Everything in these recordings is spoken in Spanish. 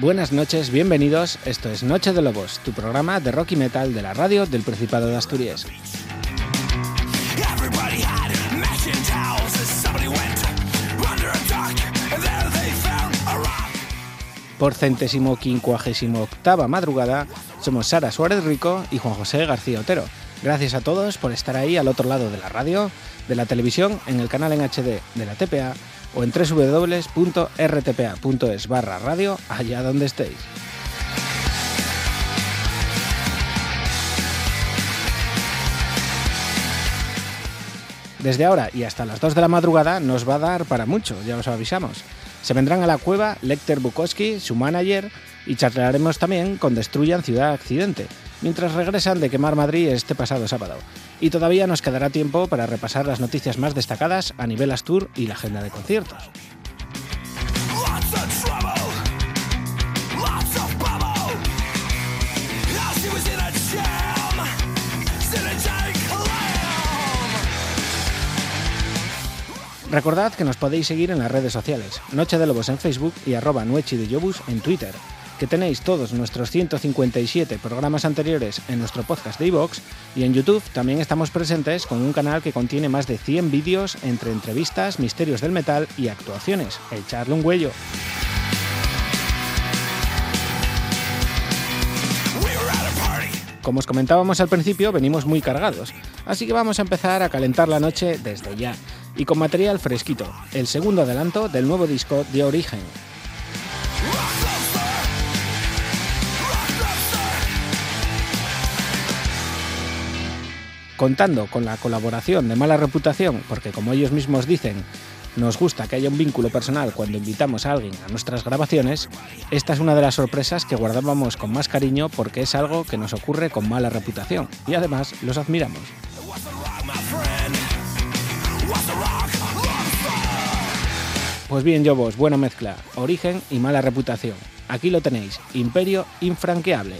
Buenas noches, bienvenidos. Esto es Noche de Lobos, tu programa de rock y metal de la radio del Principado de Asturias. Por centésimo quincuagésimo octava madrugada, somos Sara Suárez Rico y Juan José García Otero. Gracias a todos por estar ahí al otro lado de la radio, de la televisión, en el canal en HD de la TPA o en www.rtpa.es barra radio allá donde estéis. Desde ahora y hasta las 2 de la madrugada nos va a dar para mucho, ya os avisamos. Se vendrán a la cueva Lecter Bukowski, su manager, y charlaremos también con Destruyan Ciudad Accidente, mientras regresan de quemar Madrid este pasado sábado. Y todavía nos quedará tiempo para repasar las noticias más destacadas a nivel Astur y la agenda de conciertos. Recordad que nos podéis seguir en las redes sociales, Noche de Lobos en Facebook y arroba Nuechi de Yobus en Twitter, que tenéis todos nuestros 157 programas anteriores en nuestro podcast de iVoox y en YouTube también estamos presentes con un canal que contiene más de 100 vídeos entre entrevistas, misterios del metal y actuaciones. Echarle un huello. Como os comentábamos al principio, venimos muy cargados, así que vamos a empezar a calentar la noche desde ya, y con material fresquito, el segundo adelanto del nuevo disco de Origen. Contando con la colaboración de Mala Reputación, porque como ellos mismos dicen, nos gusta que haya un vínculo personal cuando invitamos a alguien a nuestras grabaciones, esta es una de las sorpresas que guardábamos con más cariño porque es algo que nos ocurre con mala reputación y además los admiramos. Pues bien, yo vos, buena mezcla, origen y mala reputación. Aquí lo tenéis, imperio infranqueable.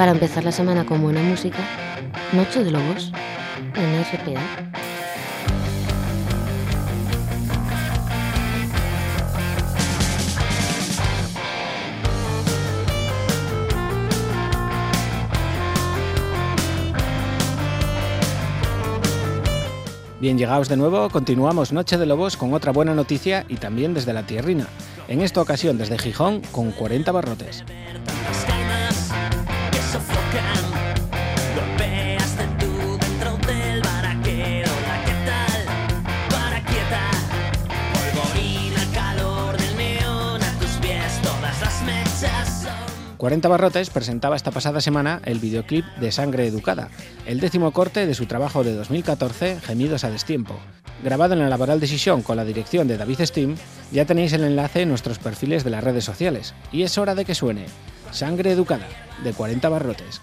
Para empezar la semana con buena música, Noche de Lobos en RPA. Bien, llegados de nuevo, continuamos Noche de Lobos con otra buena noticia y también desde la tierrina. En esta ocasión desde Gijón con 40 barrotes. 40 Barrotes presentaba esta pasada semana el videoclip de Sangre Educada, el décimo corte de su trabajo de 2014, Gemidos a Destiempo. Grabado en la Laboral Decisión con la dirección de David Steam, ya tenéis el enlace en nuestros perfiles de las redes sociales. Y es hora de que suene Sangre Educada, de 40 Barrotes.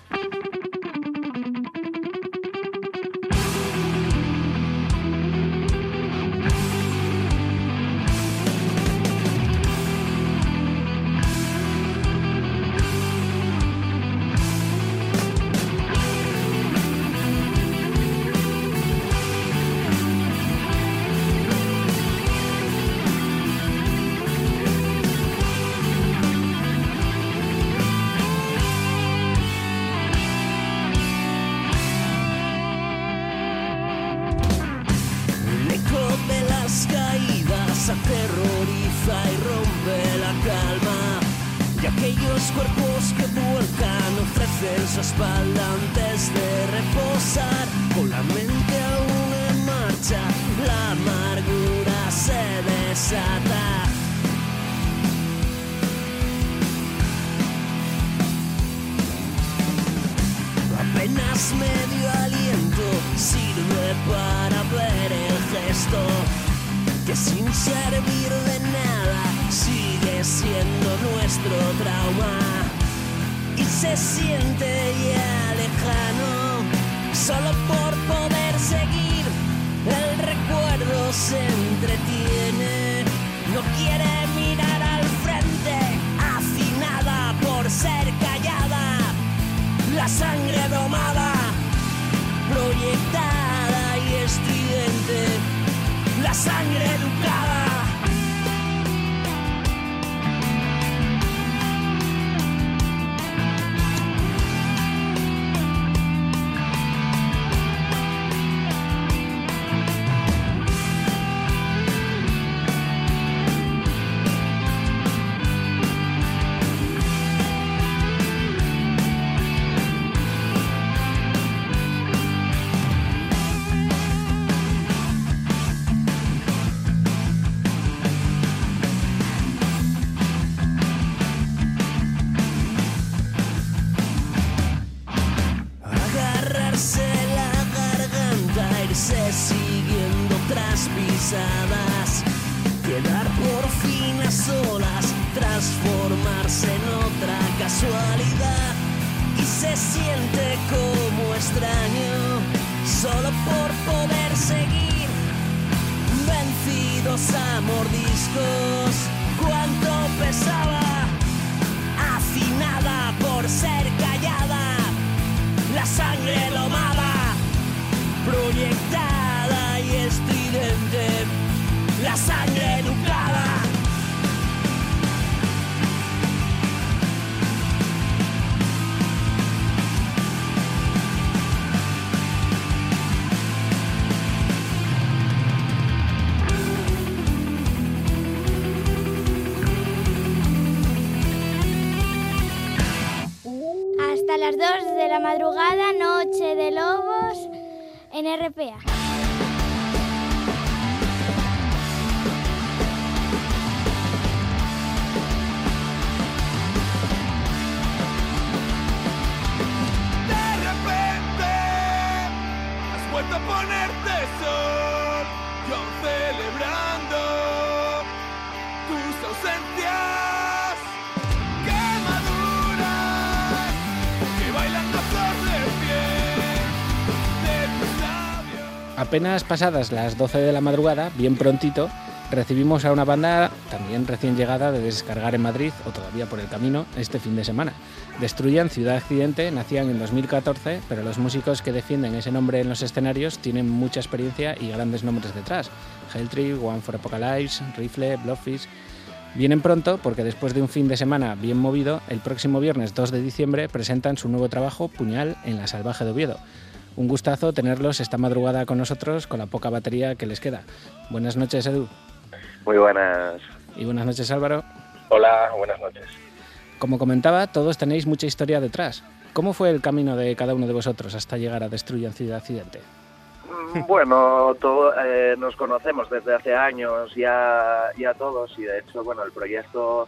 Apenas pasadas las 12 de la madrugada, bien prontito, recibimos a una banda también recién llegada de descargar en Madrid o todavía por el camino este fin de semana. Destruyan Ciudad Accidente, nacían en 2014, pero los músicos que defienden ese nombre en los escenarios tienen mucha experiencia y grandes nombres detrás. Helltree, One for Apocalypse, Rifle, Blobfish. Vienen pronto porque después de un fin de semana bien movido, el próximo viernes 2 de diciembre presentan su nuevo trabajo Puñal en la Salvaje de Oviedo. Un gustazo tenerlos esta madrugada con nosotros con la poca batería que les queda. Buenas noches, Edu. Muy buenas. Y buenas noches, Álvaro. Hola, buenas noches. Como comentaba, todos tenéis mucha historia detrás. ¿Cómo fue el camino de cada uno de vosotros hasta llegar a Destruyan Ciudad Accidente? Mm, Bueno, todo, eh, nos conocemos desde hace años ya, ya todos y de hecho, bueno, el proyecto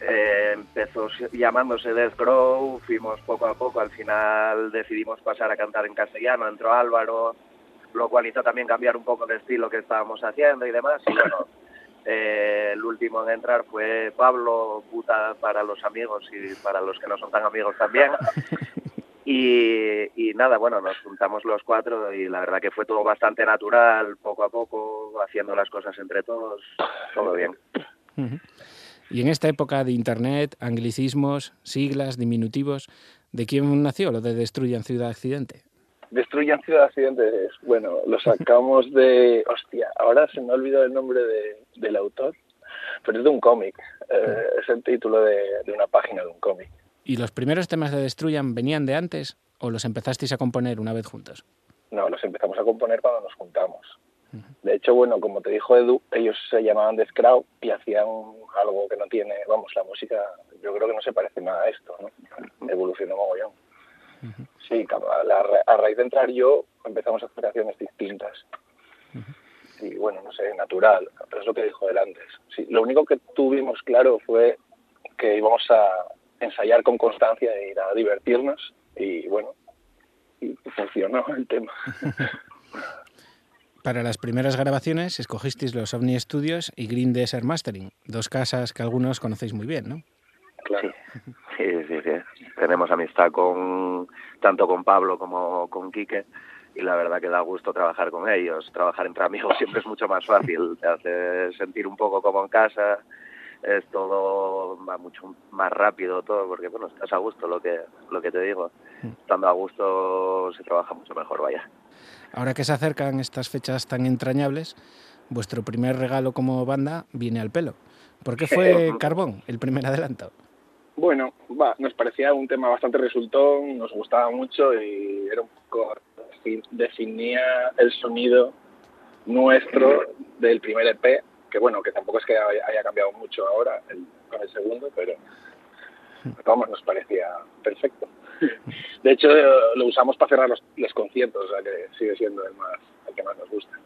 eh, empezó llamándose Death Grow, fuimos poco a poco, al final decidimos pasar a cantar en castellano, entró Álvaro, lo cual hizo también cambiar un poco de estilo que estábamos haciendo y demás, y bueno, eh, el último en entrar fue Pablo, puta para los amigos y para los que no son tan amigos también. Y, y nada, bueno, nos juntamos los cuatro y la verdad que fue todo bastante natural, poco a poco, haciendo las cosas entre todos, todo bien. Y en esta época de Internet, anglicismos, siglas, diminutivos, ¿de quién nació lo de Destruyan Ciudad Accidente? Destruyan Ciudad Accidentes, bueno, lo sacamos de... Hostia, ahora se me ha olvidado el nombre de, del autor, pero es de un cómic, eh, es el título de, de una página de un cómic. ¿Y los primeros temas de Destruyan venían de antes o los empezasteis a componer una vez juntos? No, los empezamos a componer cuando nos juntamos. De hecho, bueno, como te dijo Edu, ellos se llamaban The Scrowd y hacían algo que no tiene, vamos, la música, yo creo que no se parece nada a esto, ¿no? Evolucionó mogollón. Sí, a, la ra- a raíz de entrar yo empezamos a hacer canciones distintas. Y bueno, no sé, natural, pero es lo que dijo él antes. Sí, lo único que tuvimos claro fue que íbamos a ensayar con constancia e ir a divertirnos y bueno, y funcionó el tema. Para las primeras grabaciones escogisteis los OVNI Studios y Green Desert Mastering, dos casas que algunos conocéis muy bien, ¿no? Claro. Sí, sí, sí. Tenemos amistad con tanto con Pablo como con Quique y la verdad que da gusto trabajar con ellos. Trabajar entre amigos siempre es mucho más fácil, te hace sentir un poco como en casa, es todo va mucho más rápido todo porque bueno, estás a gusto, lo que lo que te digo. Estando a gusto se trabaja mucho mejor, vaya. Ahora que se acercan estas fechas tan entrañables, vuestro primer regalo como banda viene al pelo. ¿Por qué fue Carbón el primer adelanto? Bueno, va, nos parecía un tema bastante resultón, nos gustaba mucho y era un poco definía el sonido nuestro del primer EP, que bueno, que tampoco es que haya, cambiado mucho ahora el, con el segundo, pero vamos, nos parecía perfecto. De hecho, lo usamos para cerrar los, conciertos, o sea que sigue siendo el más el que más nos gusta.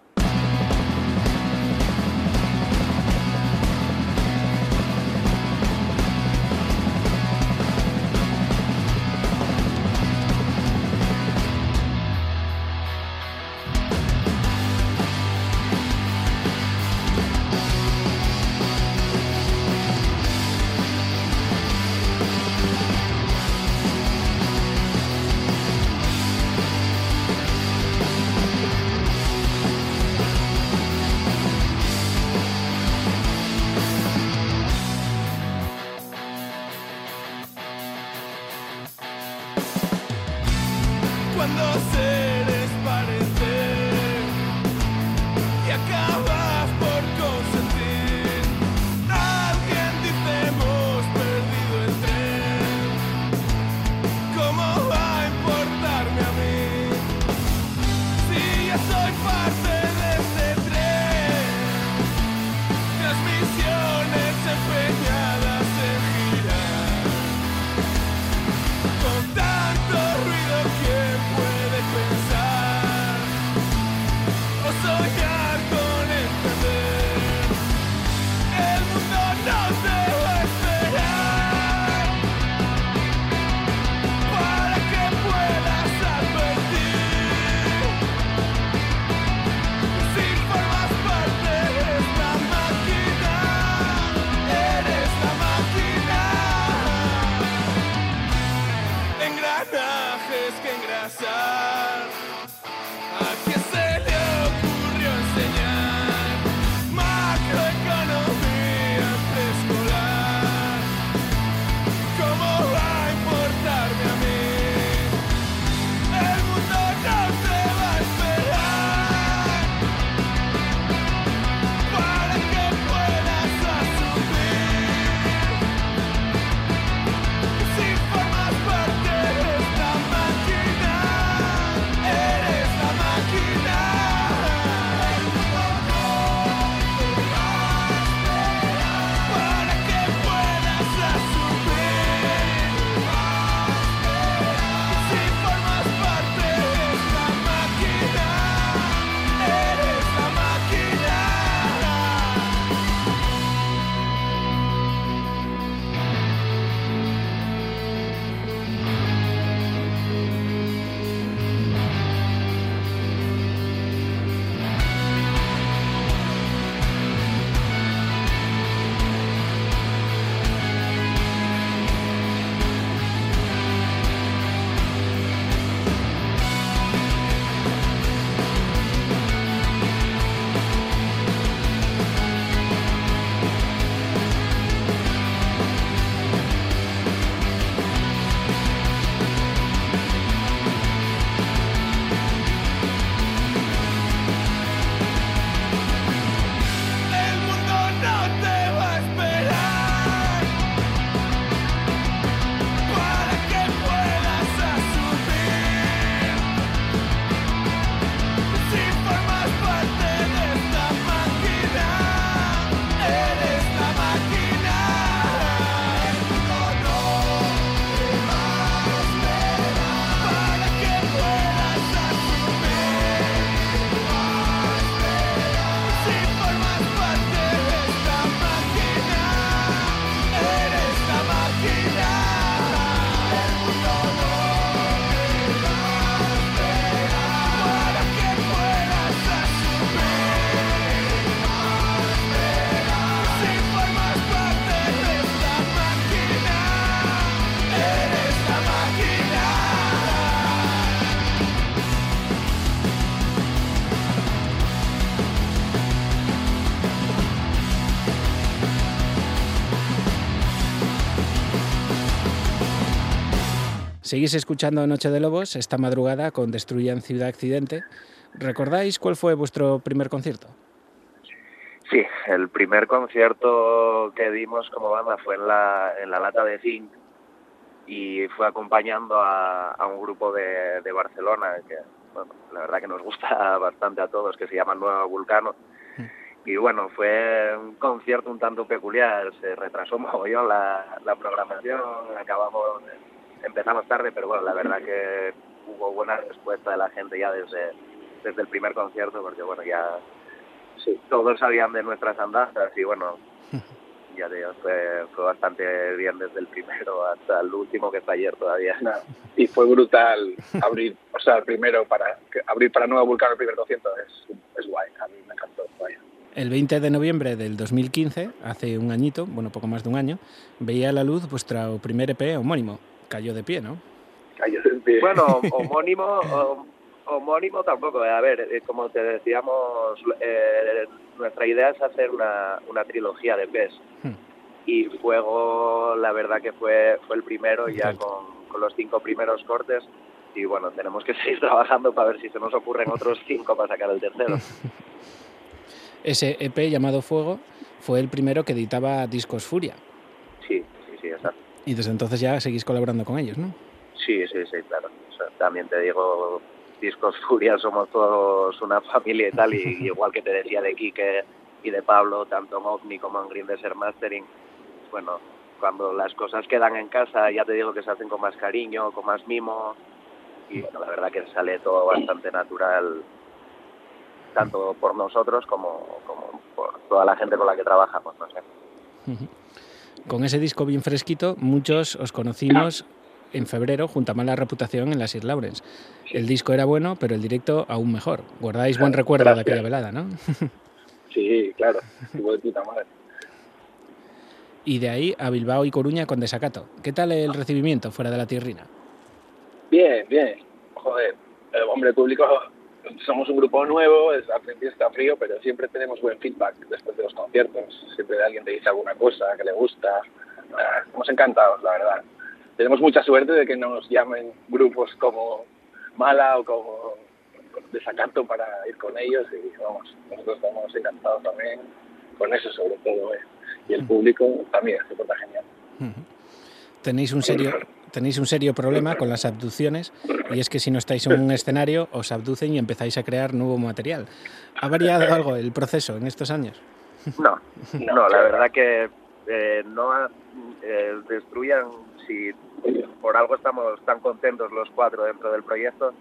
Seguís escuchando Noche de Lobos esta madrugada con Destruyan Ciudad Accidente. ¿Recordáis cuál fue vuestro primer concierto? Sí, el primer concierto que dimos como banda fue en la, en la lata de zinc y fue acompañando a, a un grupo de, de Barcelona que bueno, la verdad que nos gusta bastante a todos, que se llama Nuevo Vulcano. Y bueno, fue un concierto un tanto peculiar, se retrasó mogollón la, la programación, acabamos, empezamos tarde, pero bueno, la verdad que hubo buena respuesta de la gente ya desde, desde el primer concierto, porque bueno, ya sí, todos sabían de nuestras andanzas y bueno, ya te digo, fue, fue bastante bien desde el primero hasta el último que está ayer todavía. Y fue brutal abrir, o sea, el primero para abrir para Nueva Vulcano el primer concierto es, es guay, a mí me encantó, vaya. El 20 de noviembre del 2015, hace un añito, bueno, poco más de un año, veía a la luz vuestro primer EP homónimo. Cayó de pie, ¿no? Cayó de pie. Bueno, homónimo, hom- homónimo tampoco. A ver, eh, como te decíamos, eh, nuestra idea es hacer una, una trilogía de PES. Hmm. Y Fuego, la verdad que fue, fue el primero ya con, con los cinco primeros cortes. Y bueno, tenemos que seguir trabajando para ver si se nos ocurren otros cinco para sacar el tercero. Ese EP llamado Fuego fue el primero que editaba Discos Furia. Sí, sí, sí, exacto. Y desde entonces ya seguís colaborando con ellos, ¿no? Sí, sí, sí, claro. O sea, también te digo, Discos Furia somos todos una familia y tal, y igual que te decía de Quique y de Pablo, tanto en OVNI como en Green Desert Mastering, bueno, cuando las cosas quedan en casa, ya te digo que se hacen con más cariño, con más mimo, y bueno, la verdad que sale todo bastante natural, tanto por nosotros como, como por toda la gente con la que trabajamos, no sé. Con ese disco bien fresquito, muchos os conocimos en febrero junto a Mala Reputación en las Sir Lawrence. El disco era bueno, pero el directo aún mejor. Guardáis buen recuerdo de aquella velada, ¿no? Sí, claro, estuvo de puta madre. Y de ahí a Bilbao y Coruña con desacato. ¿Qué tal el recibimiento fuera de la tierrina? Bien, bien. Joder, eh, hombre, público, somos un grupo nuevo, es, al principio está frío, pero siempre tenemos buen feedback después de los conciertos. Siempre alguien te dice alguna cosa que le gusta. Ah, Estamos encantados, la verdad. Tenemos mucha suerte de que nos llamen grupos como Mala o como Desacato para ir con ellos y vamos, nosotros estamos encantados también con eso sobre todo. eh. Y el público también se porta genial. Tenéis un serio tenéis un serio problema con las abducciones y es que si no estáis en un escenario os abducen y empezáis a crear nuevo material. ¿Ha variado algo el proceso en estos años? No, No, la verdad que eh, no ha- eh, destruyan, si por algo estamos tan contentos los cuatro dentro del proyecto,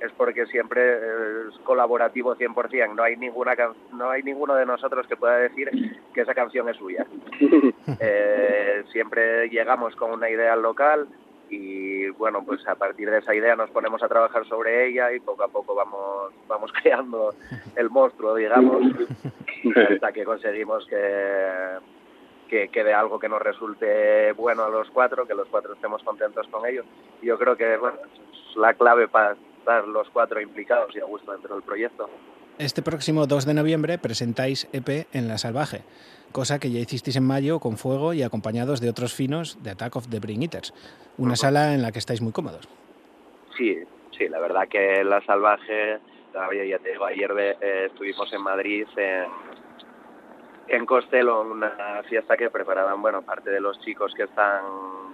es porque siempre eh, es colaborativo 100%, no hay, ninguna can- no hay ninguno de nosotros que pueda decir que esa canción es suya. Eh, siempre llegamos con una idea al local y bueno, pues a partir de esa idea nos ponemos a trabajar sobre ella y poco a poco vamos, vamos creando el monstruo, digamos hasta que conseguimos que, que quede algo que nos resulte bueno a los cuatro, que los cuatro estemos contentos con ello. Yo creo que bueno, es la clave para estar los cuatro implicados y a gusto dentro del proyecto. Este próximo 2 de noviembre presentáis EP en La Salvaje, cosa que ya hicisteis en mayo con Fuego y acompañados de otros finos de Attack of the Brain Eaters, una sala en la que estáis muy cómodos. Sí, sí, la verdad que La Salvaje, todavía ya te digo, ayer eh, estuvimos en Madrid, en, en Costello, en una fiesta que preparaban, bueno, parte de los chicos que están,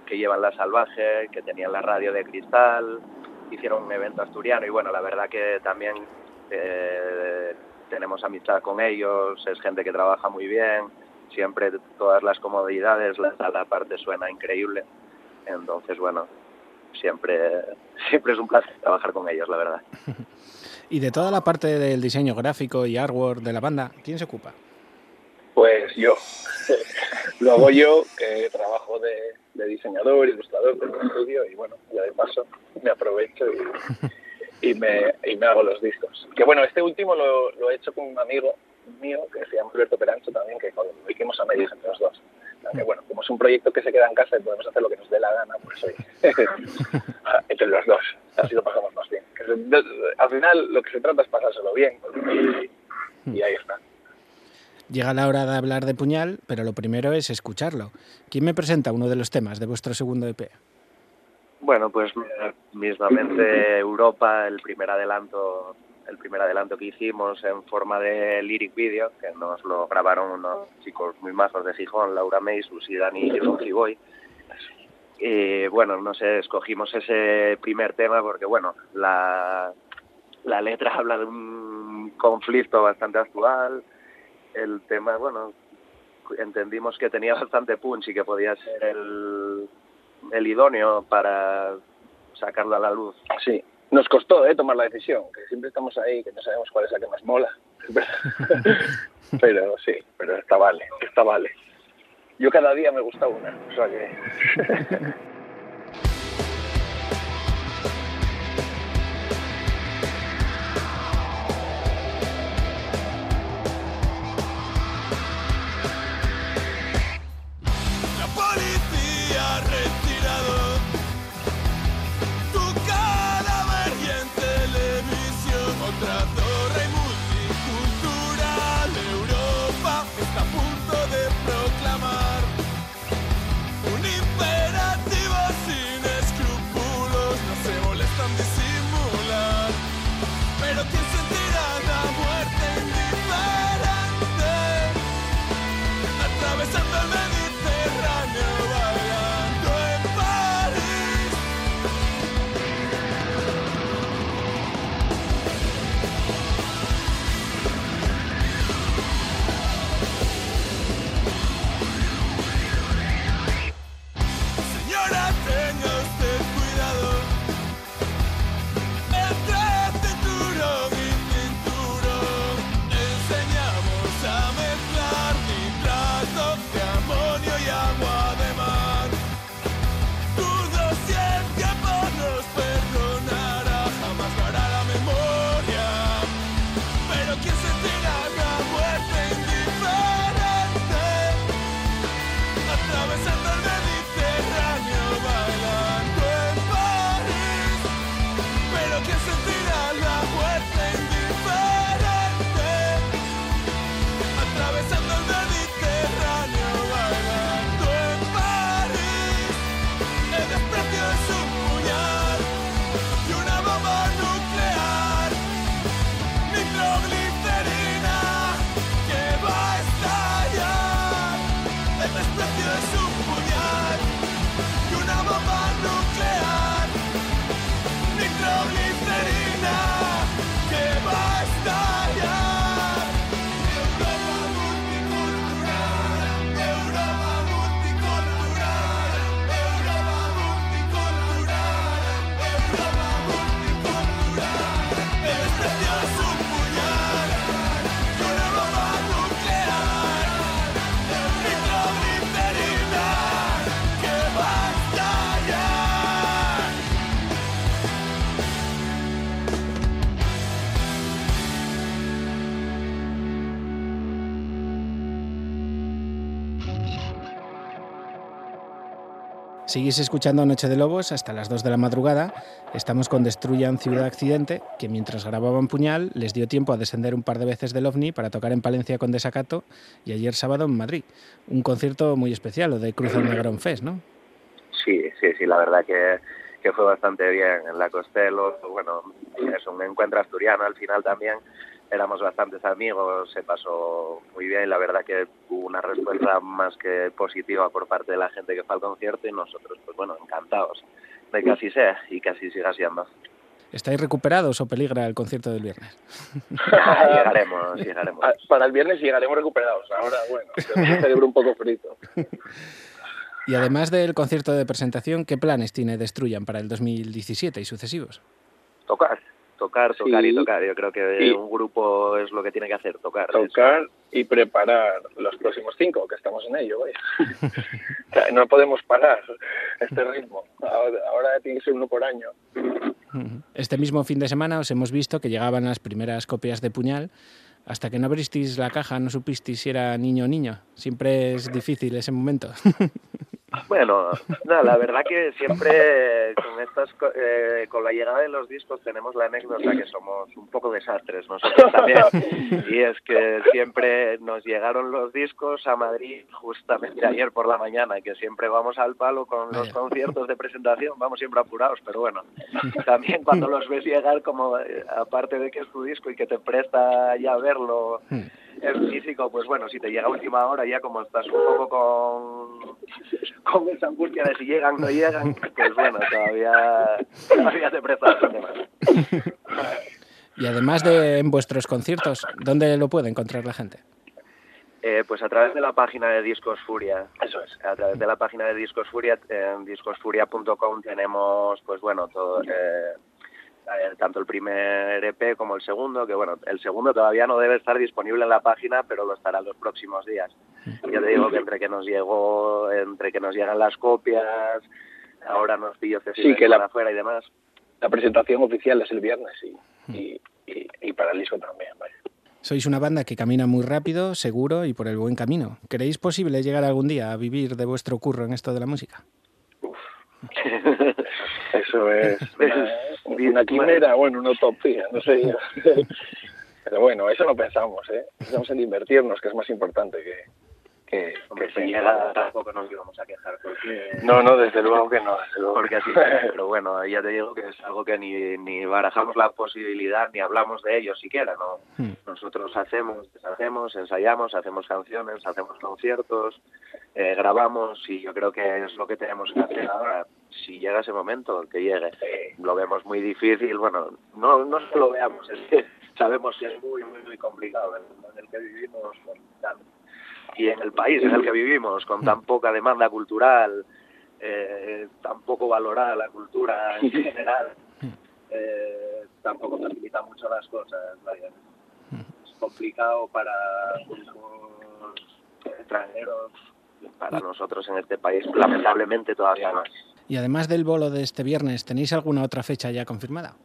que llevan La Salvaje, que tenían la radio de cristal, hicieron un evento asturiano y bueno, la verdad que también eh, tenemos amistad con ellos, es gente que trabaja muy bien, siempre todas las comodidades, la sala aparte suena increíble, entonces bueno, siempre, siempre es un placer trabajar con ellos, la verdad. Y de toda la parte del diseño gráfico y artwork de la banda, ¿quién se ocupa? Pues yo. Lo hago yo, que trabajo de, de diseñador, ilustrador del estudio y bueno, ya de paso me aprovecho y, y me, y me hago los discos. Que bueno, este último lo, lo he hecho con un amigo mío que se llama Alberto Perancho también, que con- lo hicimos a medias entre los dos. Aunque bueno, como es un proyecto que se queda en casa y podemos hacer lo que nos dé la gana, pues entre los dos, así lo pasamos más bien. Que se- Al final lo que se trata es pasárselo bien y, y ahí está. Llega la hora de hablar de Puñal, pero lo primero es escucharlo. ¿Quién me presenta uno de los temas de vuestro segundo EP? Bueno, pues mismamente Europa, el primer adelanto, el primer adelanto que hicimos en forma de lyric video, que nos lo grabaron unos chicos muy majos de Gijón, Laura Meisus y Dani Giboy. Y bueno, no sé, escogimos ese primer tema porque bueno, la, la letra habla de un conflicto bastante actual. El tema, bueno, entendimos que tenía bastante punch y que podía ser el, el idóneo para sacarlo a la luz. Sí, nos costó ¿eh? tomar la decisión, que siempre estamos ahí, que no sabemos cuál es la que más mola. pero sí, pero está vale, está vale. Yo cada día me gusta una, o sea que... Seguís escuchando Noche de Lobos hasta las 2 de la madrugada. Estamos con Destruyan Ciudad Accidente, que mientras grababan Puñal les dio tiempo a descender un par de veces del OVNI para tocar en Palencia con Desacato y ayer sábado en Madrid. Un concierto muy especial, lo de Cruz Negrón Fest, ¿no? Sí, sí, sí, la verdad que, que fue bastante bien. En la Costello, bueno, es un encuentro asturiano al final también éramos bastantes amigos, se pasó muy bien, la verdad que hubo una respuesta más que positiva por parte de la gente que fue al concierto y nosotros, pues bueno, encantados de que así sea y que así siga siendo. ¿Estáis recuperados o peligra el concierto del viernes? llegaremos, llegaremos. Ah, para el viernes llegaremos recuperados. Ahora, bueno, el cerebro un poco frito. Y además del concierto de presentación, ¿qué planes tiene Destruyan para el 2017 y sucesivos? Tocar tocar, tocar y tocar. Yo creo que un grupo es lo que tiene que hacer, tocar. Tocar y preparar los próximos cinco, que estamos en ello. no podemos parar este ritmo. Ahora, tiene que ser uno por año. Este mismo fin de semana os hemos visto que llegaban las primeras copias de Puñal. Hasta que no abristeis la caja no supisteis si era niño o niño. Siempre es difícil ese momento. Bueno, no, la verdad que siempre con estas, eh, con la llegada de los discos tenemos la anécdota que somos un poco desastres nosotros también. Y es que siempre nos llegaron los discos a Madrid justamente ayer por la mañana, que siempre vamos al palo con los conciertos de presentación, vamos siempre apurados, pero bueno, también cuando los ves llegar como, eh, aparte de que es tu disco y que te presta ya verlo En físico, pues bueno, si te llega a última hora ya como estás un poco con, con esa angustia de si llegan o no llegan, pues bueno, todavía, todavía te presta bastante más. Y además de en vuestros conciertos, ¿dónde lo puede encontrar la gente? Eh, pues a través de la página de Discos Furia. Eso es. A través de la página de Discos Furia, en discosfuria.com tenemos, pues bueno, todo, eh, tanto el primer EP como el segundo, que bueno, el segundo todavía no debe estar disponible en la página, pero lo estará en los próximos días. Ya te digo que entre que nos llegó, entre que nos llegan las copias, ahora nos pillo Sí, que la- afuera y demás. La presentación oficial es el viernes y, y, y, y para el disco también, vaya. Sois una banda que camina muy rápido, seguro y por el buen camino. ¿Creéis posible llegar algún día a vivir de vuestro curro en esto de la música? Eso es una, una quimera, bueno, una utopía, no sé yo. Pero bueno, eso no pensamos, ¿eh? Pensamos en divertirnos, que es más importante que... que, Hombre, que si llega tampoco nos íbamos a quejar porque... No, no, desde luego que no, desde luego. porque así pero bueno ya te digo que es algo que ni, ni barajamos la posibilidad ni hablamos de ello siquiera no Hmm. nosotros hacemos deshacemos ensayamos hacemos canciones hacemos conciertos eh, grabamos y yo creo que es lo que tenemos que hacer ahora. Si llega ese momento que llegue lo vemos muy difícil bueno no no lo veamos es que sabemos que es muy muy muy complicado el mundo en el que vivimos tan- y en el país en el que vivimos con tan poca demanda cultural eh, tampoco valorada la cultura en general, eh, tampoco facilita mucho las cosas. vaya. Es complicado para grupos extranjeros, para nosotros en este país, lamentablemente todavía más. Y además del bolo de este viernes, ¿tenéis alguna otra fecha ya confirmada?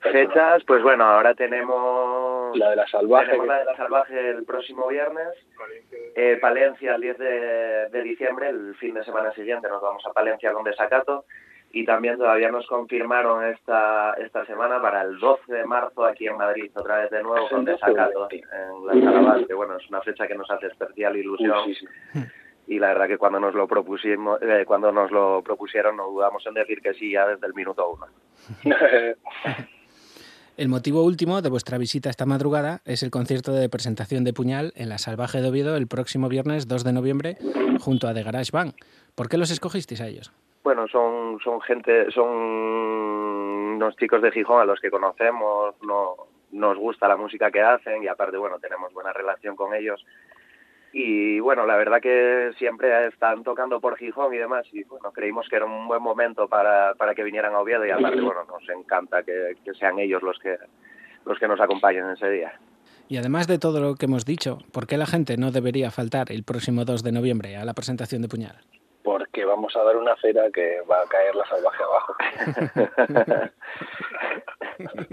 Fechas, pues bueno, ahora tenemos La de la salvaje. Tenemos la de la salvaje el próximo viernes. Eh, Palencia el 10 de, de diciembre, el fin de semana siguiente nos vamos a Palencia con Desacato. Y también todavía nos confirmaron esta esta semana para el 12 de marzo aquí en Madrid, otra vez de nuevo con ¿El 12 o Desacato 20? en la Sala que bueno, es una fecha que nos hace especial ilusión. Sí, sí. Y la verdad que cuando nos lo propusimos, eh, cuando nos lo propusieron no dudamos en decir que sí ya desde el minuto uno. El motivo último de vuestra visita esta madrugada es el concierto de presentación de Puñal en la Salvaje de Oviedo el próximo viernes 2 de noviembre junto a The Garage Band. ¿Por qué los escogisteis a ellos? Bueno, son, son gente, son unos chicos de Gijón a los que conocemos, no, nos gusta la música que hacen y aparte, bueno, tenemos buena relación con ellos. Y bueno, la verdad que siempre están tocando por Gijón y demás y bueno, creímos que era un buen momento para, para que vinieran a Oviedo y aparte, bueno, nos encanta que, que sean ellos los que, los que nos acompañen ese día. Y además de todo lo que hemos dicho, ¿por qué la gente no debería faltar el próximo 2 de noviembre a la presentación de Puñal? Porque vamos a dar una cera que va a caer la salvaje abajo.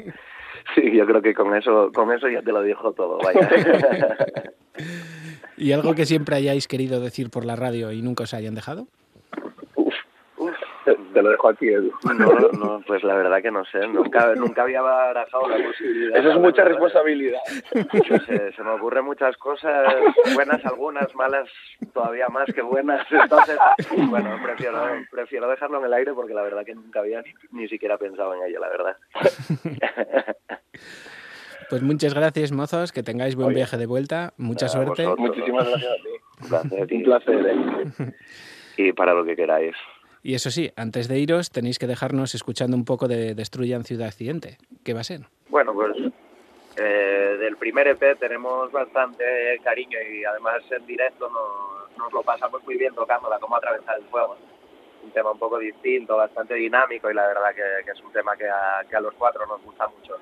Sí, yo creo que con eso, con eso ya te lo dijo todo. ¿Y algo que siempre hayáis querido decir por la radio y nunca os hayan dejado? Te lo dejo a ti, Edu. No, no, pues la verdad que no sé, nunca, nunca había barajado la posibilidad. Eso es mucha verdad. responsabilidad. Se me ocurren muchas cosas, buenas algunas, malas todavía más que buenas. Entonces, bueno, prefiero, prefiero dejarlo en el aire porque la verdad que nunca había ni, ni siquiera pensado en ello, la verdad. Pues muchas gracias, mozos, que tengáis buen Oye. viaje de vuelta, mucha suerte. vosotros. Muchísimas gracias a ti. Un placer, Un placer, ¿eh? Y para lo que queráis. Y eso sí, antes de iros tenéis que dejarnos escuchando un poco de Destruyan Ciudad Accidente. ¿Qué va a ser? Bueno, pues eh, del primer EP tenemos bastante cariño y además en directo nos, nos lo pasamos muy bien tocándola, como atravesar el fuego. Un tema un poco distinto, bastante dinámico y la verdad que, que es un tema que a, que a los cuatro nos gusta mucho.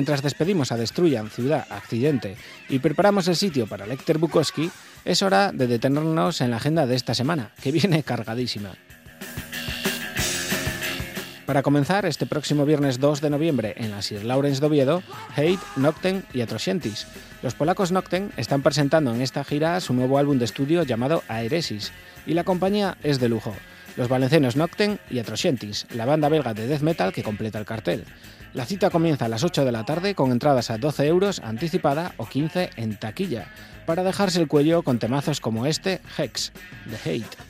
Mientras despedimos a Destruyan, Ciudad, Accidente y preparamos el sitio para Lecter Bukowski, es hora de detenernos en la agenda de esta semana, que viene cargadísima. Para comenzar, este próximo viernes 2 de noviembre en la Sir Lawrence de Oviedo, Hate, Nocten y Atrocientis. Los polacos Nocten están presentando en esta gira su nuevo álbum de estudio llamado Aeresis, y la compañía es de lujo. Los valencianos Nocten y Atrocientis, la banda belga de death metal que completa el cartel. La cita comienza a las 8 de la tarde con entradas a 12 euros anticipada o 15 en taquilla, para dejarse el cuello con temazos como este Hex, The Hate.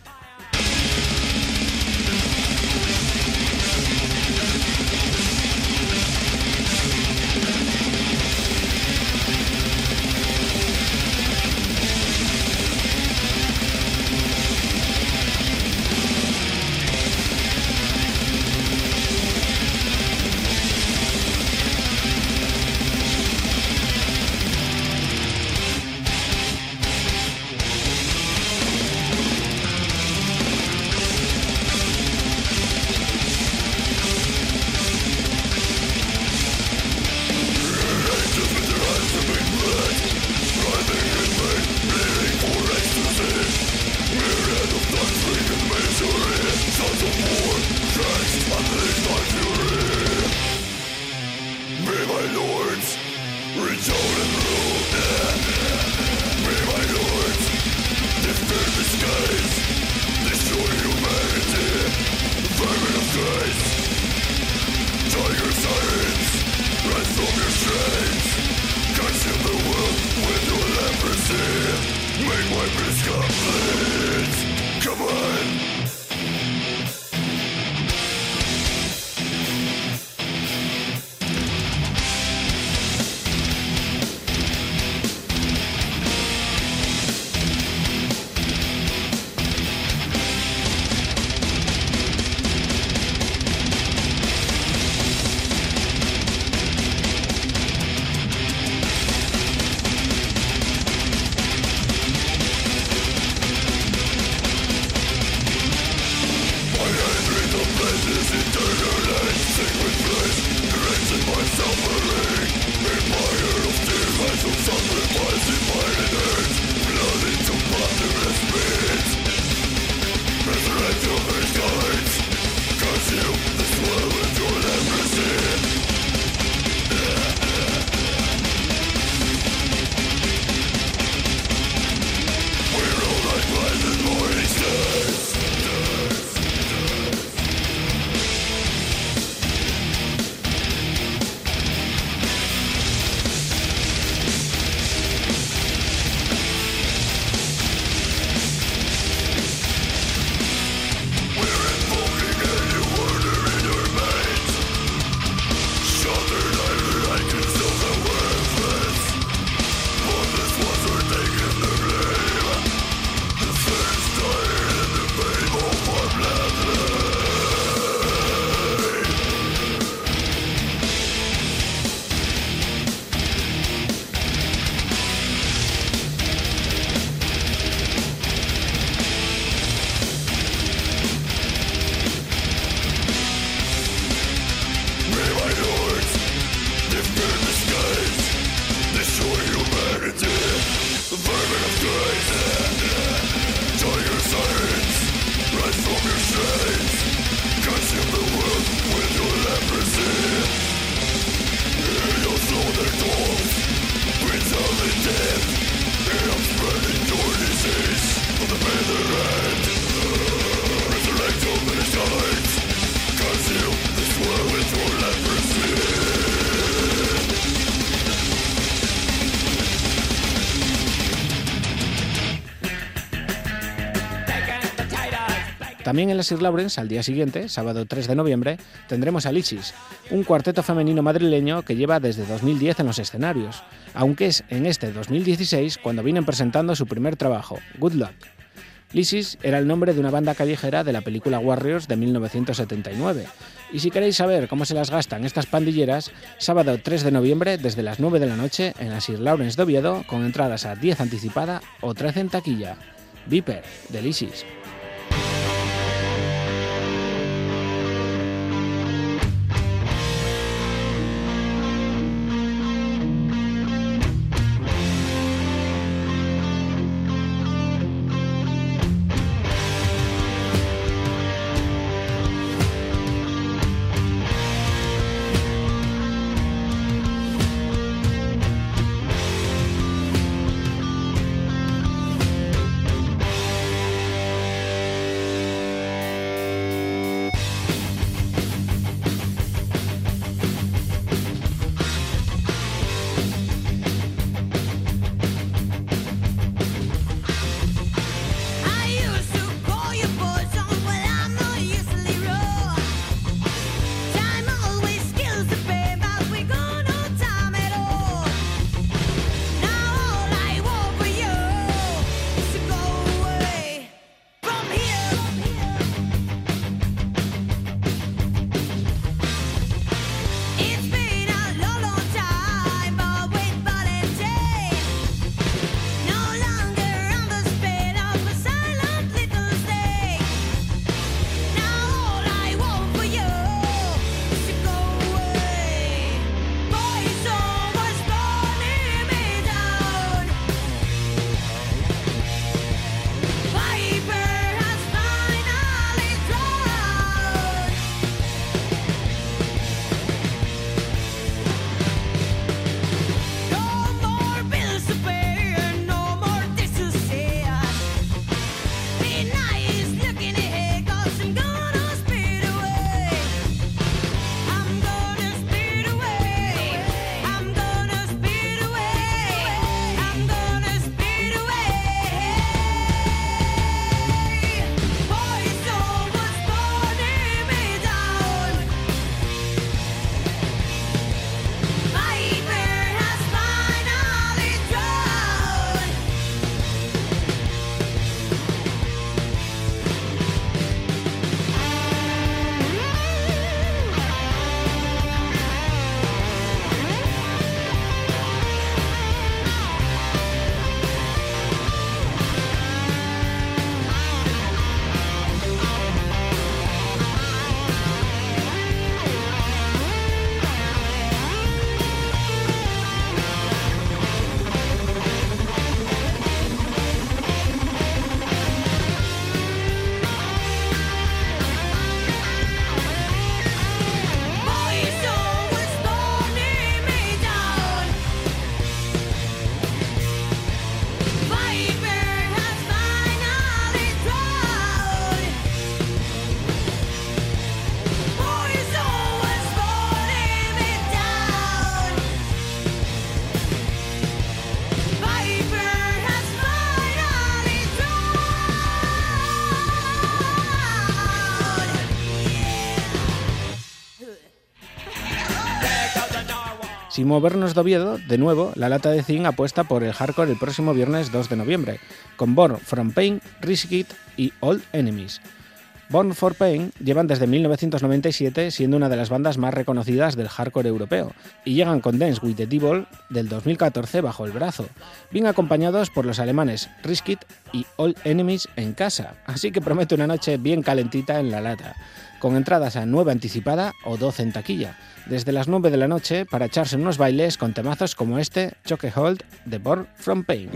También en la Sir Lawrence, al día siguiente, sábado 3 de noviembre, tendremos a Lisis, un cuarteto femenino madrileño que lleva desde 2010 en los escenarios, aunque es en este 2016 cuando vienen presentando su primer trabajo, Good Luck. Lisis era el nombre de una banda callejera de la película Warriors de 1979. Y si queréis saber cómo se las gastan estas pandilleras, sábado 3 de noviembre desde las 9 de la noche en la Sir Lawrence de Oviedo con entradas a 10 anticipada o 13 en taquilla. Viper, de Lisis. Sin movernos de Oviedo, de nuevo, la lata de zinc apuesta por el hardcore el próximo viernes 2 de noviembre, con Born from Pain, Risk It y Old Enemies. Born for Pain llevan desde 1997 siendo una de las bandas más reconocidas del hardcore europeo y llegan con Dance with the Devil del 2014 bajo el brazo, bien acompañados por los alemanes Risk It y Old Enemies en casa, así que promete una noche bien calentita en la lata, con entradas a 9 anticipada o 12 en taquilla, desde las 9 de la noche para echarse unos bailes con temazos como este Choke Hold de Born from Pain.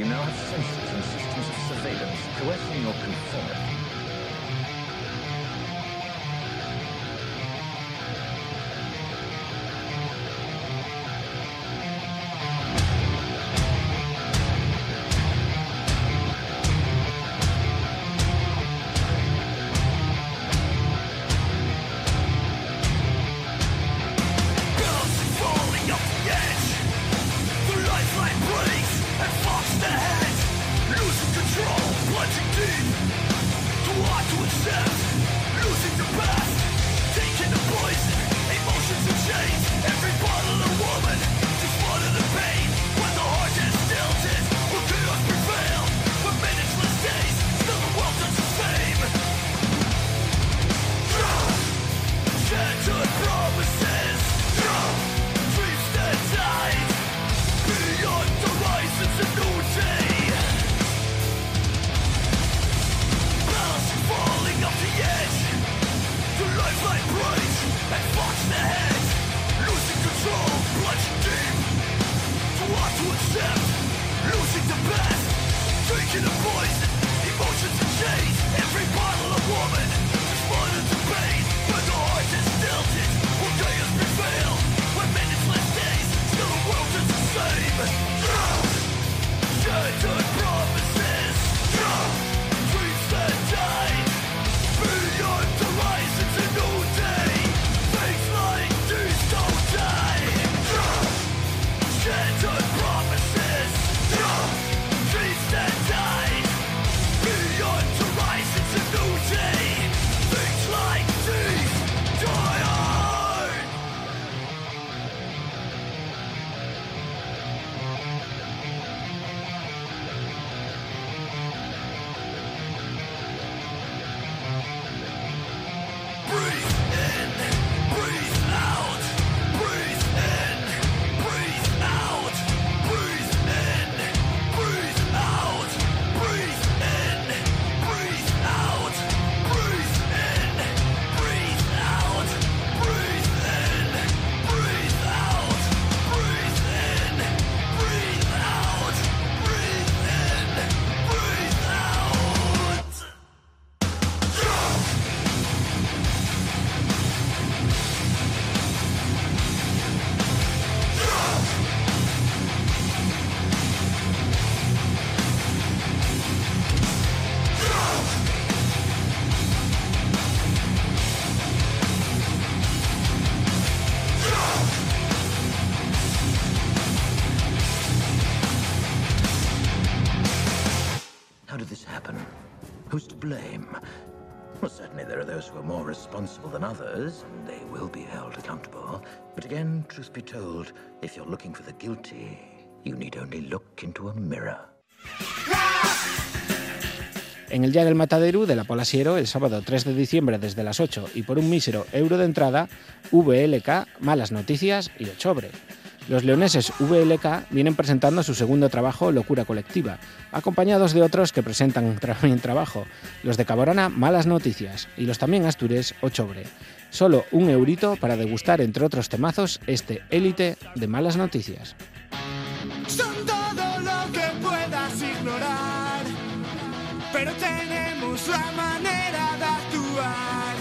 En el Día del Matadero de la Polasiero, el sábado 3 de diciembre desde las 8 y por un mísero euro de entrada, VLK, Malas Noticias y Ochobre. Los leoneses VLK vienen presentando su segundo trabajo, Locura Colectiva, acompañados de otros que presentan también trabajo, los de Caborana, Malas Noticias, y los también astures, Ochobre. Solo un eurito para degustar, entre otros temazos, este élite de Malas Noticias. Pero tenemos la manera de actuar,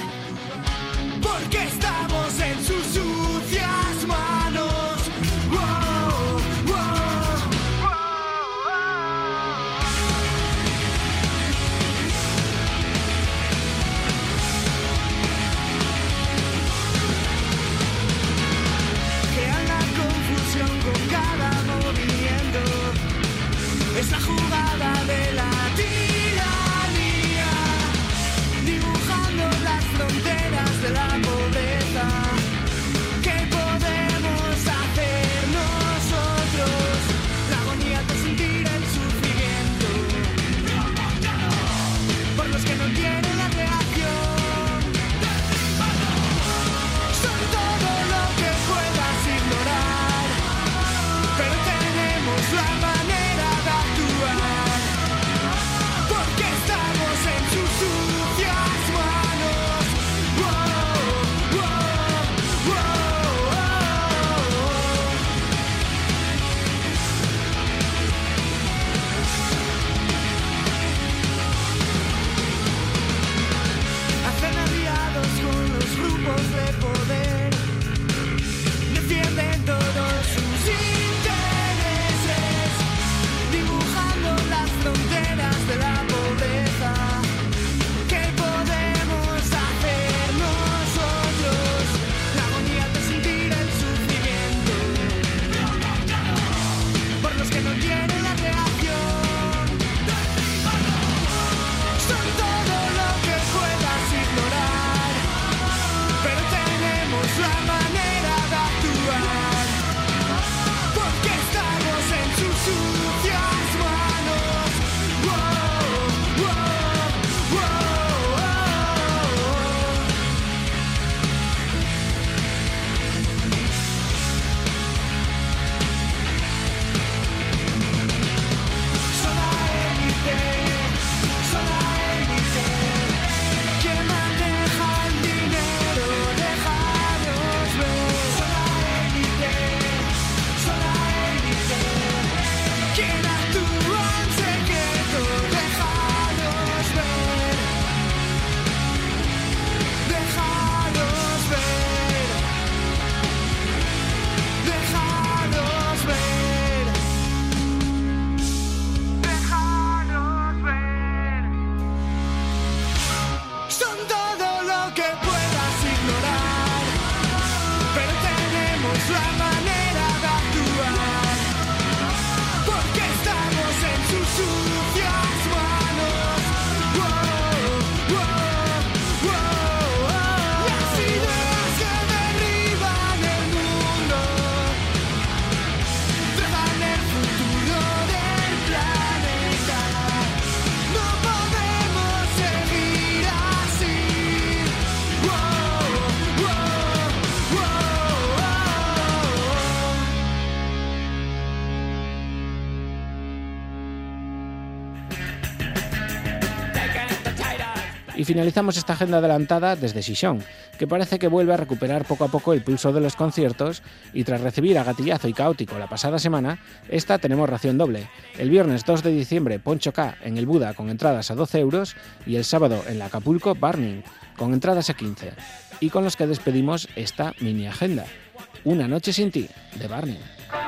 finalizamos esta agenda adelantada desde Sison, que parece que vuelve a recuperar poco a poco el pulso de los conciertos y tras recibir a Gatillazo y Caótico la pasada semana, esta tenemos ración doble. El viernes 2 de diciembre Poncho K en el Buda con entradas a 12 euros y el sábado en la Acapulco Burning con entradas a 15. Y con los que despedimos esta mini agenda. Una noche sin ti, de Burning.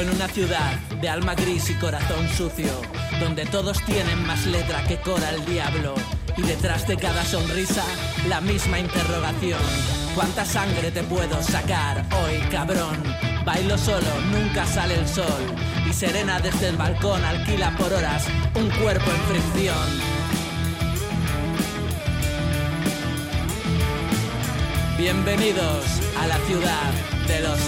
En una ciudad de alma gris y corazón sucio, donde todos tienen más letra que cora el diablo. Y detrás de cada sonrisa, la misma interrogación. ¿Cuánta sangre te puedo sacar hoy, cabrón? Bailo solo, nunca sale el sol. Y Serena desde el balcón alquila por horas un cuerpo en fricción. Bienvenidos a la ciudad de los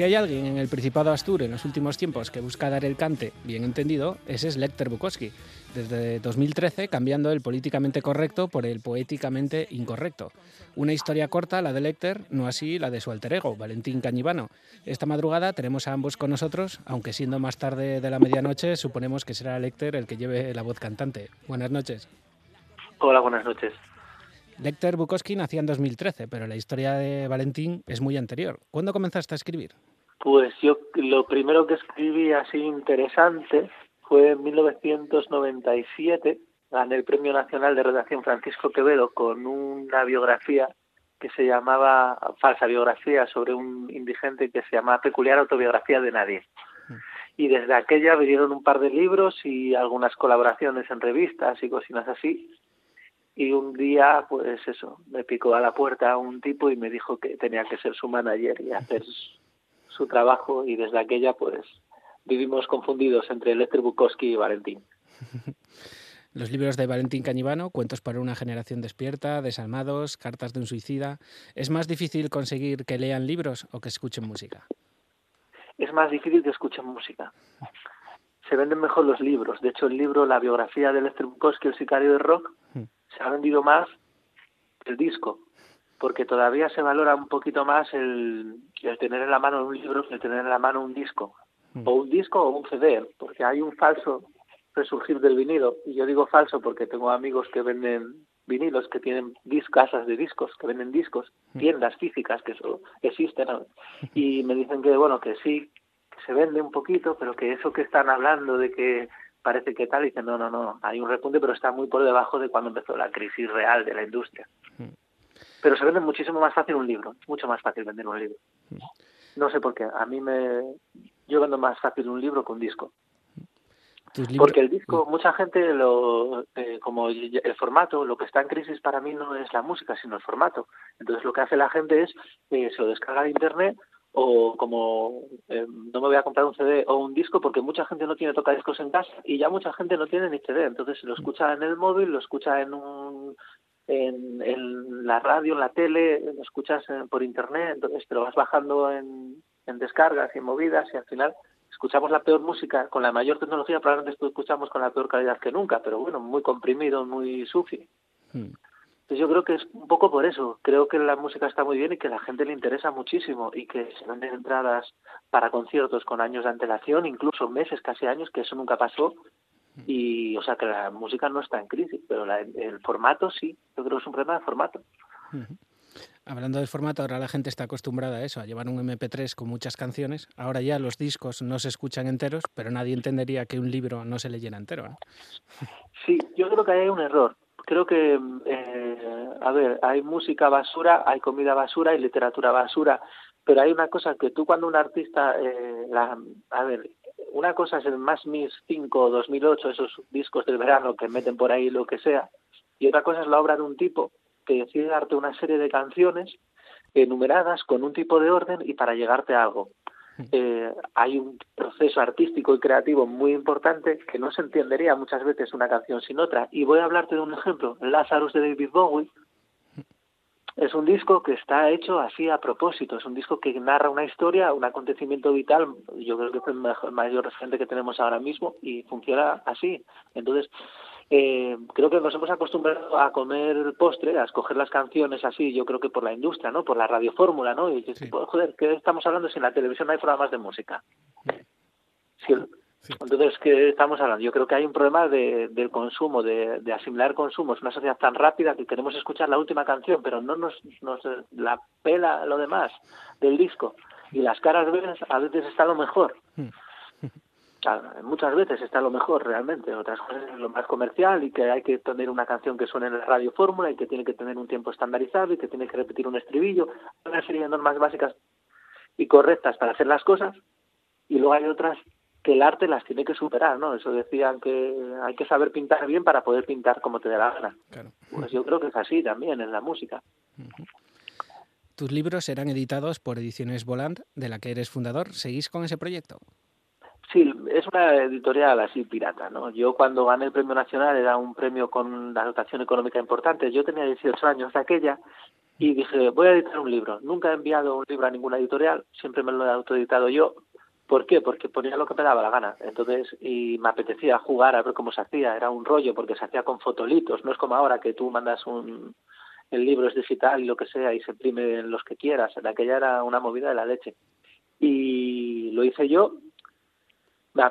Si hay alguien en el Principado Astur en los últimos tiempos que busca dar el cante bien entendido, ese es Lecter Bukowski, desde 2013 cambiando el políticamente correcto por el poéticamente incorrecto. Una historia corta, la de Lecter, no así la de su alter ego, Valentín Cañivano. Esta madrugada tenemos a ambos con nosotros, aunque siendo más tarde de la medianoche, suponemos que será Lecter el que lleve la voz cantante. Buenas noches. Hola, buenas noches. Lecter Bukowski nació en 2013, pero la historia de Valentín es muy anterior. ¿Cuándo comenzaste a escribir? Pues yo lo primero que escribí así interesante fue en 1997. Gané el Premio Nacional de Redacción Francisco Quevedo con una biografía que se llamaba, falsa biografía, sobre un indigente que se llamaba Peculiar Autobiografía de Nadie. Y desde aquella vinieron un par de libros y algunas colaboraciones en revistas y cositas así y un día, pues eso, me picó a la puerta un tipo y me dijo que tenía que ser su manager y hacer su trabajo y desde aquella, pues vivimos confundidos entre Lester Bukowski y Valentín. Los libros de Valentín Cañivano, Cuentos para una generación despierta, Desalmados, Cartas de un suicida. ¿Es más difícil conseguir que lean libros o que escuchen música? Es más difícil que escuchen música. Se venden mejor los libros. De hecho, el libro, la biografía de Lester Bukowski, El sicario de rock, se ha vendido más el disco, porque todavía se valora un poquito más el, el tener en la mano un libro que el tener en la mano un disco, o un disco o un CD, porque hay un falso resurgir del vinilo, y yo digo falso porque tengo amigos que venden vinilos, que tienen casas de discos, que venden discos, tiendas físicas que eso existen, y me dicen que bueno, que sí, que se vende un poquito, pero que eso que están hablando de que parece que tal, y dicen, no, no, no, hay un repunte, pero está muy por debajo de cuando empezó la crisis real de la industria. Pero se vende muchísimo más fácil un libro, mucho más fácil vender un libro. No sé por qué, a mí me... Yo vendo más fácil un libro que un disco. Porque el disco, mucha gente lo, eh, como el formato, lo que está en crisis para mí no es la música, sino el formato. Entonces lo que hace la gente es, eh, se lo descarga de internet o como eh, no me voy a comprar un CD o un disco porque mucha gente no tiene tocadiscos en casa y ya mucha gente no tiene ni CD, entonces lo escucha en el móvil, lo escucha en un en, en la radio, en la tele, lo escuchas por internet, entonces te lo vas bajando en, en descargas y en movidas y al final escuchamos la peor música con la mayor tecnología, probablemente escuchamos con la peor calidad que nunca, pero bueno, muy comprimido, muy sufi. Pues yo creo que es un poco por eso. Creo que la música está muy bien y que a la gente le interesa muchísimo y que se venden entradas para conciertos con años de antelación, incluso meses, casi años, que eso nunca pasó. Y, o sea, que la música no está en crisis, pero la, el formato sí. Yo creo que es un problema de formato. Hablando del formato, ahora la gente está acostumbrada a eso, a llevar un MP3 con muchas canciones. Ahora ya los discos no se escuchan enteros, pero nadie entendería que un libro no se leyera entero. ¿no? Sí, yo creo que hay un error creo que, eh, a ver, hay música basura, hay comida basura, hay literatura basura, pero hay una cosa que tú cuando un artista, eh, la, a ver, una cosa es el Más Mis 5 2008, esos discos del verano que meten por ahí lo que sea, y otra cosa es la obra de un tipo que decide darte una serie de canciones enumeradas con un tipo de orden y para llegarte a algo eh, hay un proceso artístico y creativo muy importante que no se entendería muchas veces una canción sin otra. Y voy a hablarte de un ejemplo, Lazarus de David Bowie. Es un disco que está hecho así a propósito, es un disco que narra una historia, un acontecimiento vital, yo creo que es el mayor referente que tenemos ahora mismo y funciona así. Entonces, eh, creo que nos hemos acostumbrado a comer postre, a escoger las canciones así, yo creo que por la industria, ¿no? Por la radiofórmula, ¿no? Y dices, joder, ¿qué estamos hablando si en la televisión no hay programas de música? Sí. Entonces, ¿qué estamos hablando? Yo creo que hay un problema de, del consumo, de, de asimilar consumos. Una sociedad tan rápida que queremos escuchar la última canción, pero no nos, nos la pela lo demás del disco. Y las caras veces a veces está lo mejor. Muchas veces está lo mejor realmente, otras cosas es lo más comercial y que hay que tener una canción que suene en la radio fórmula y que tiene que tener un tiempo estandarizado y que tiene que repetir un estribillo, una serie de normas básicas y correctas para hacer las cosas y luego hay otras que el arte las tiene que superar, ¿no? Eso decían que hay que saber pintar bien para poder pintar como te dé la gana. Pues yo creo que es así también en la música. Tus libros serán editados por Ediciones Volant, de la que eres fundador. ¿Seguís con ese proyecto? Es una editorial así pirata, ¿no? Yo cuando gané el premio nacional era un premio con una dotación económica importante. Yo tenía 18 años de aquella y dije, voy a editar un libro. Nunca he enviado un libro a ninguna editorial, siempre me lo he autoeditado yo. ¿Por qué? Porque ponía lo que me daba la gana. Entonces, y me apetecía jugar a ver cómo se hacía. Era un rollo porque se hacía con fotolitos. No es como ahora que tú mandas un, el libro es digital y lo que sea y se imprime los que quieras. En aquella era una movida de la leche. Y lo hice yo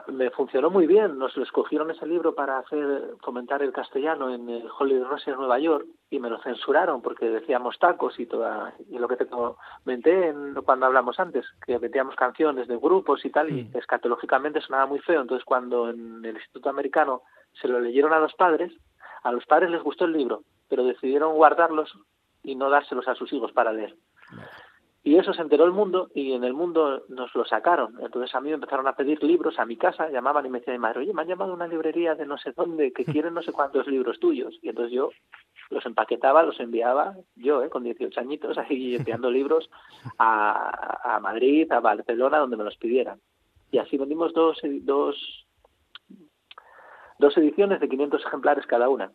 me funcionó muy bien. Nos escogieron ese libro para hacer fomentar el castellano en el Hollywood Roses Nueva York y me lo censuraron porque decíamos tacos y toda y lo que te comenté cuando hablamos antes que metíamos canciones de grupos y tal y mm. escatológicamente sonaba muy feo. Entonces cuando en el Instituto Americano se lo leyeron a los padres, a los padres les gustó el libro, pero decidieron guardarlos y no dárselos a sus hijos para leer. Y eso se enteró el mundo y en el mundo nos lo sacaron. Entonces a mí me empezaron a pedir libros a mi casa, llamaban y me decían, madre, oye, me han llamado a una librería de no sé dónde que quieren no sé cuántos libros tuyos. Y entonces yo los empaquetaba, los enviaba, yo, eh, con 18 añitos, ahí enviando libros a, a Madrid, a Barcelona, donde me los pidieran. Y así vendimos dos, dos, dos ediciones de 500 ejemplares cada una.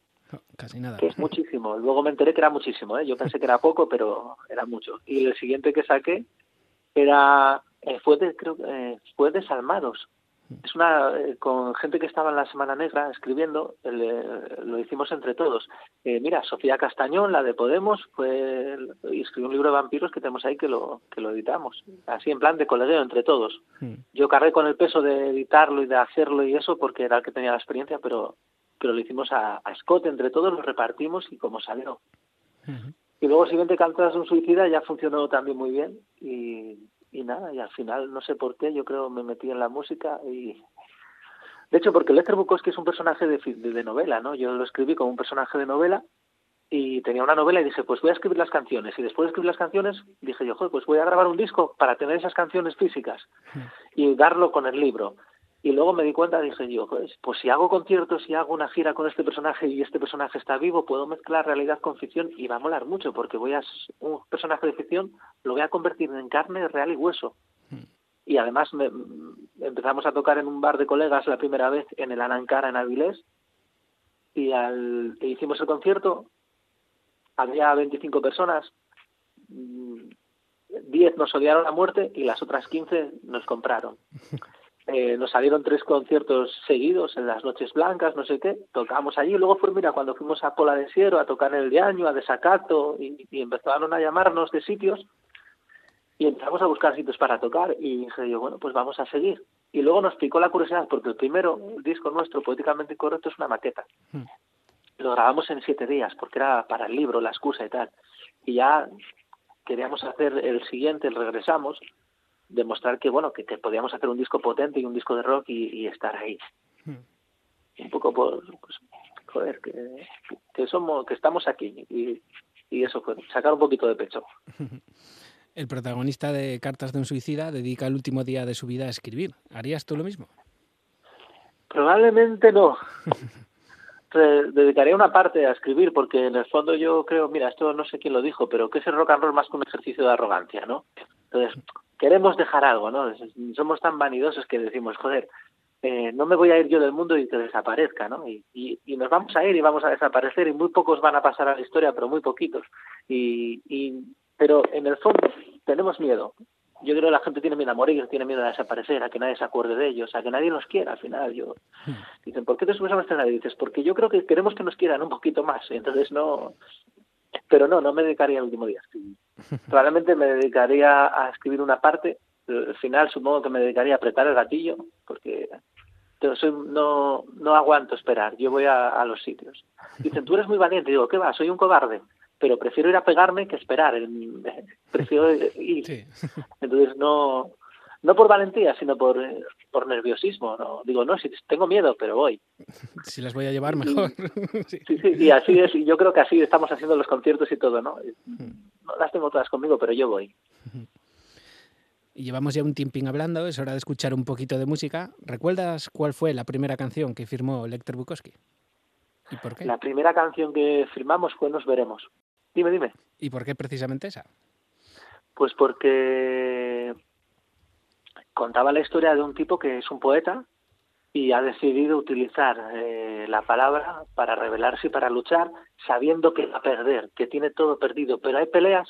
Casi nada. Que es muchísimo. Luego me enteré que era muchísimo, ¿eh? Yo pensé que era poco, pero era mucho. Y el siguiente que saqué era eh, fue de creo eh, fue Desalmados. Es una eh, con gente que estaba en la Semana Negra escribiendo, lo hicimos entre todos. mira, Sofía Castañón, la de Podemos, fue y escribió un libro de vampiros que tenemos ahí que lo que lo editamos, así en plan de colegueo entre todos. Yo cargué con el peso de editarlo y de hacerlo y eso porque era el que tenía la experiencia, pero pero lo hicimos a, Scott, entre todos lo repartimos y como salió. Y luego siguiente Cantas un suicida ya funcionó también muy bien y, nada, y al final no sé por qué, yo creo me metí en la música y... De hecho, porque Lester Bukowski es un personaje de, de, novela, ¿no? Yo lo escribí como un personaje de novela y tenía una novela y dije, pues voy a escribir las canciones. Y después de escribir las canciones, dije yo, joder, pues voy a grabar un disco para tener esas canciones físicas y darlo con el libro. Y luego me di cuenta, dije yo, pues, pues si hago conciertos y hago una gira con este personaje y este personaje está vivo, puedo mezclar realidad con ficción y va a molar mucho, porque voy a un personaje de ficción lo voy a convertir en carne real y hueso. Hmm. Y además empezamos a tocar en un bar de colegas la primera vez en el Anancara en Avilés y al que hicimos el concierto había 25 personas, 10 mm, nos odiaron a muerte y las otras 15 nos compraron. Eh, nos salieron tres conciertos seguidos en las Noches Blancas, no sé qué, tocamos allí, y luego fue, mira, cuando fuimos a Pola de Siero a tocar en el de Año, a Desacato, y, y empezaron a llamarnos de sitios, y empezamos a buscar sitios para tocar, y dije yo, bueno, pues vamos a seguir. Y luego nos picó la curiosidad, porque el primero, el disco nuestro, Poéticamente Correcto, es una maqueta. Hmm. Lo grabamos en siete días, porque era para el libro, la excusa y tal. Y ya queríamos hacer el siguiente, el Regresamos, demostrar que bueno que, podíamos hacer un disco potente y un disco de rock y, estar ahí. Hmm. un poco por pues, joder que, que, somos que estamos aquí y, y eso fue sacar un poquito de pecho. El protagonista de Cartas de un suicida dedica el último día de su vida a escribir. Harías tú lo mismo probablemente no. Dedicaría una parte a escribir porque en el fondo yo creo mira esto no sé quién lo dijo pero que es el rock and roll más que un ejercicio de arrogancia no entonces queremos dejar algo, ¿no? Somos tan vanidosos que decimos, joder, eh, no me voy a ir yo del mundo y que desaparezca, ¿no? Y, y, nos vamos a ir y vamos a desaparecer y muy pocos van a pasar a la historia, pero muy poquitos. Y, y pero en el fondo tenemos miedo. Yo creo que la gente tiene miedo a morir, tiene miedo a desaparecer, a que nadie se acuerde de ellos, a que nadie nos quiera al final. Yo hmm. dicen, ¿por qué te subes a nuestra nadie? Dices, porque yo creo que queremos que nos quieran un poquito más. Entonces no, pero no, no me dedicaría al último día. Probablemente me dedicaría a escribir una parte. Al final supongo que me dedicaría a apretar el gatillo, porque soy, no, no aguanto esperar. Yo voy a, los sitios. Dicen, tú eres muy valiente. Digo, ¿qué va? Soy un cobarde. Pero prefiero ir a pegarme que esperar. Prefiero ir. Entonces no no por valentía, sino por, eh, por nerviosismo. ¿no? Digo, no, si tengo miedo, pero voy. Si las voy a llevar mejor. sí. sí, sí, y así es. Y yo creo que así estamos haciendo los conciertos y todo, ¿no? No las tengo todas conmigo, pero yo voy. Y llevamos ya un tiempín hablando, es hora de escuchar un poquito de música. ¿Recuerdas cuál fue la primera canción que firmó Lecter Bukowski? ¿Y por qué? La primera canción que firmamos fue Nos Veremos. Dime, dime. ¿Y por qué precisamente esa? Pues porque contaba la historia de un tipo que es un poeta y ha decidido utilizar eh, la palabra para rebelarse y para luchar, sabiendo que va a perder, que tiene todo perdido. Pero hay peleas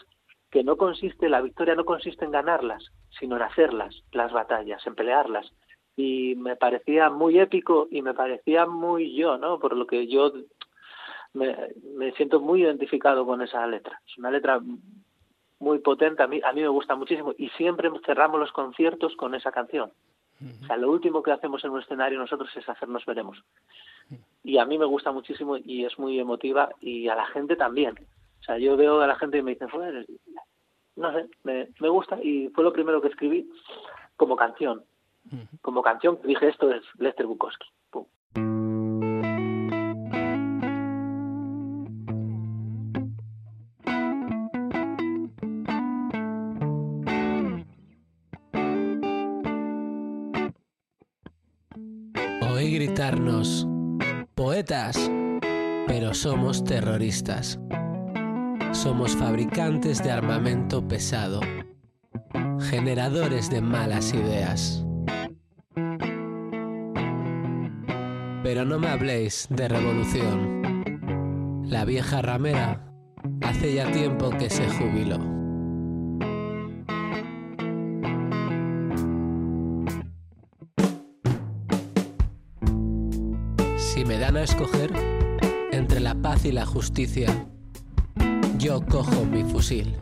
que no consiste, la victoria no consiste en ganarlas, sino en hacerlas, las batallas, en pelearlas. Y me parecía muy épico y me parecía muy yo, ¿no? Por lo que yo me, me siento muy identificado con esa letra. Es una letra muy potente, a mí, a mí me gusta muchísimo y siempre cerramos los conciertos con esa canción. O sea, lo último que hacemos en un escenario nosotros es hacernos veremos. Y a mí me gusta muchísimo y es muy emotiva y a la gente también. O sea, yo veo a la gente y me dicen, "Joder, no sé, me, me gusta y fue lo primero que escribí como canción. Como canción dije esto es Lester Bukowski. Poetas, pero somos terroristas. Somos fabricantes de armamento pesado, generadores de malas ideas. Pero no me habléis de revolución. La vieja ramera hace ya tiempo que se jubiló. Dan a escoger entre la paz y la justicia, yo cojo mi fusil.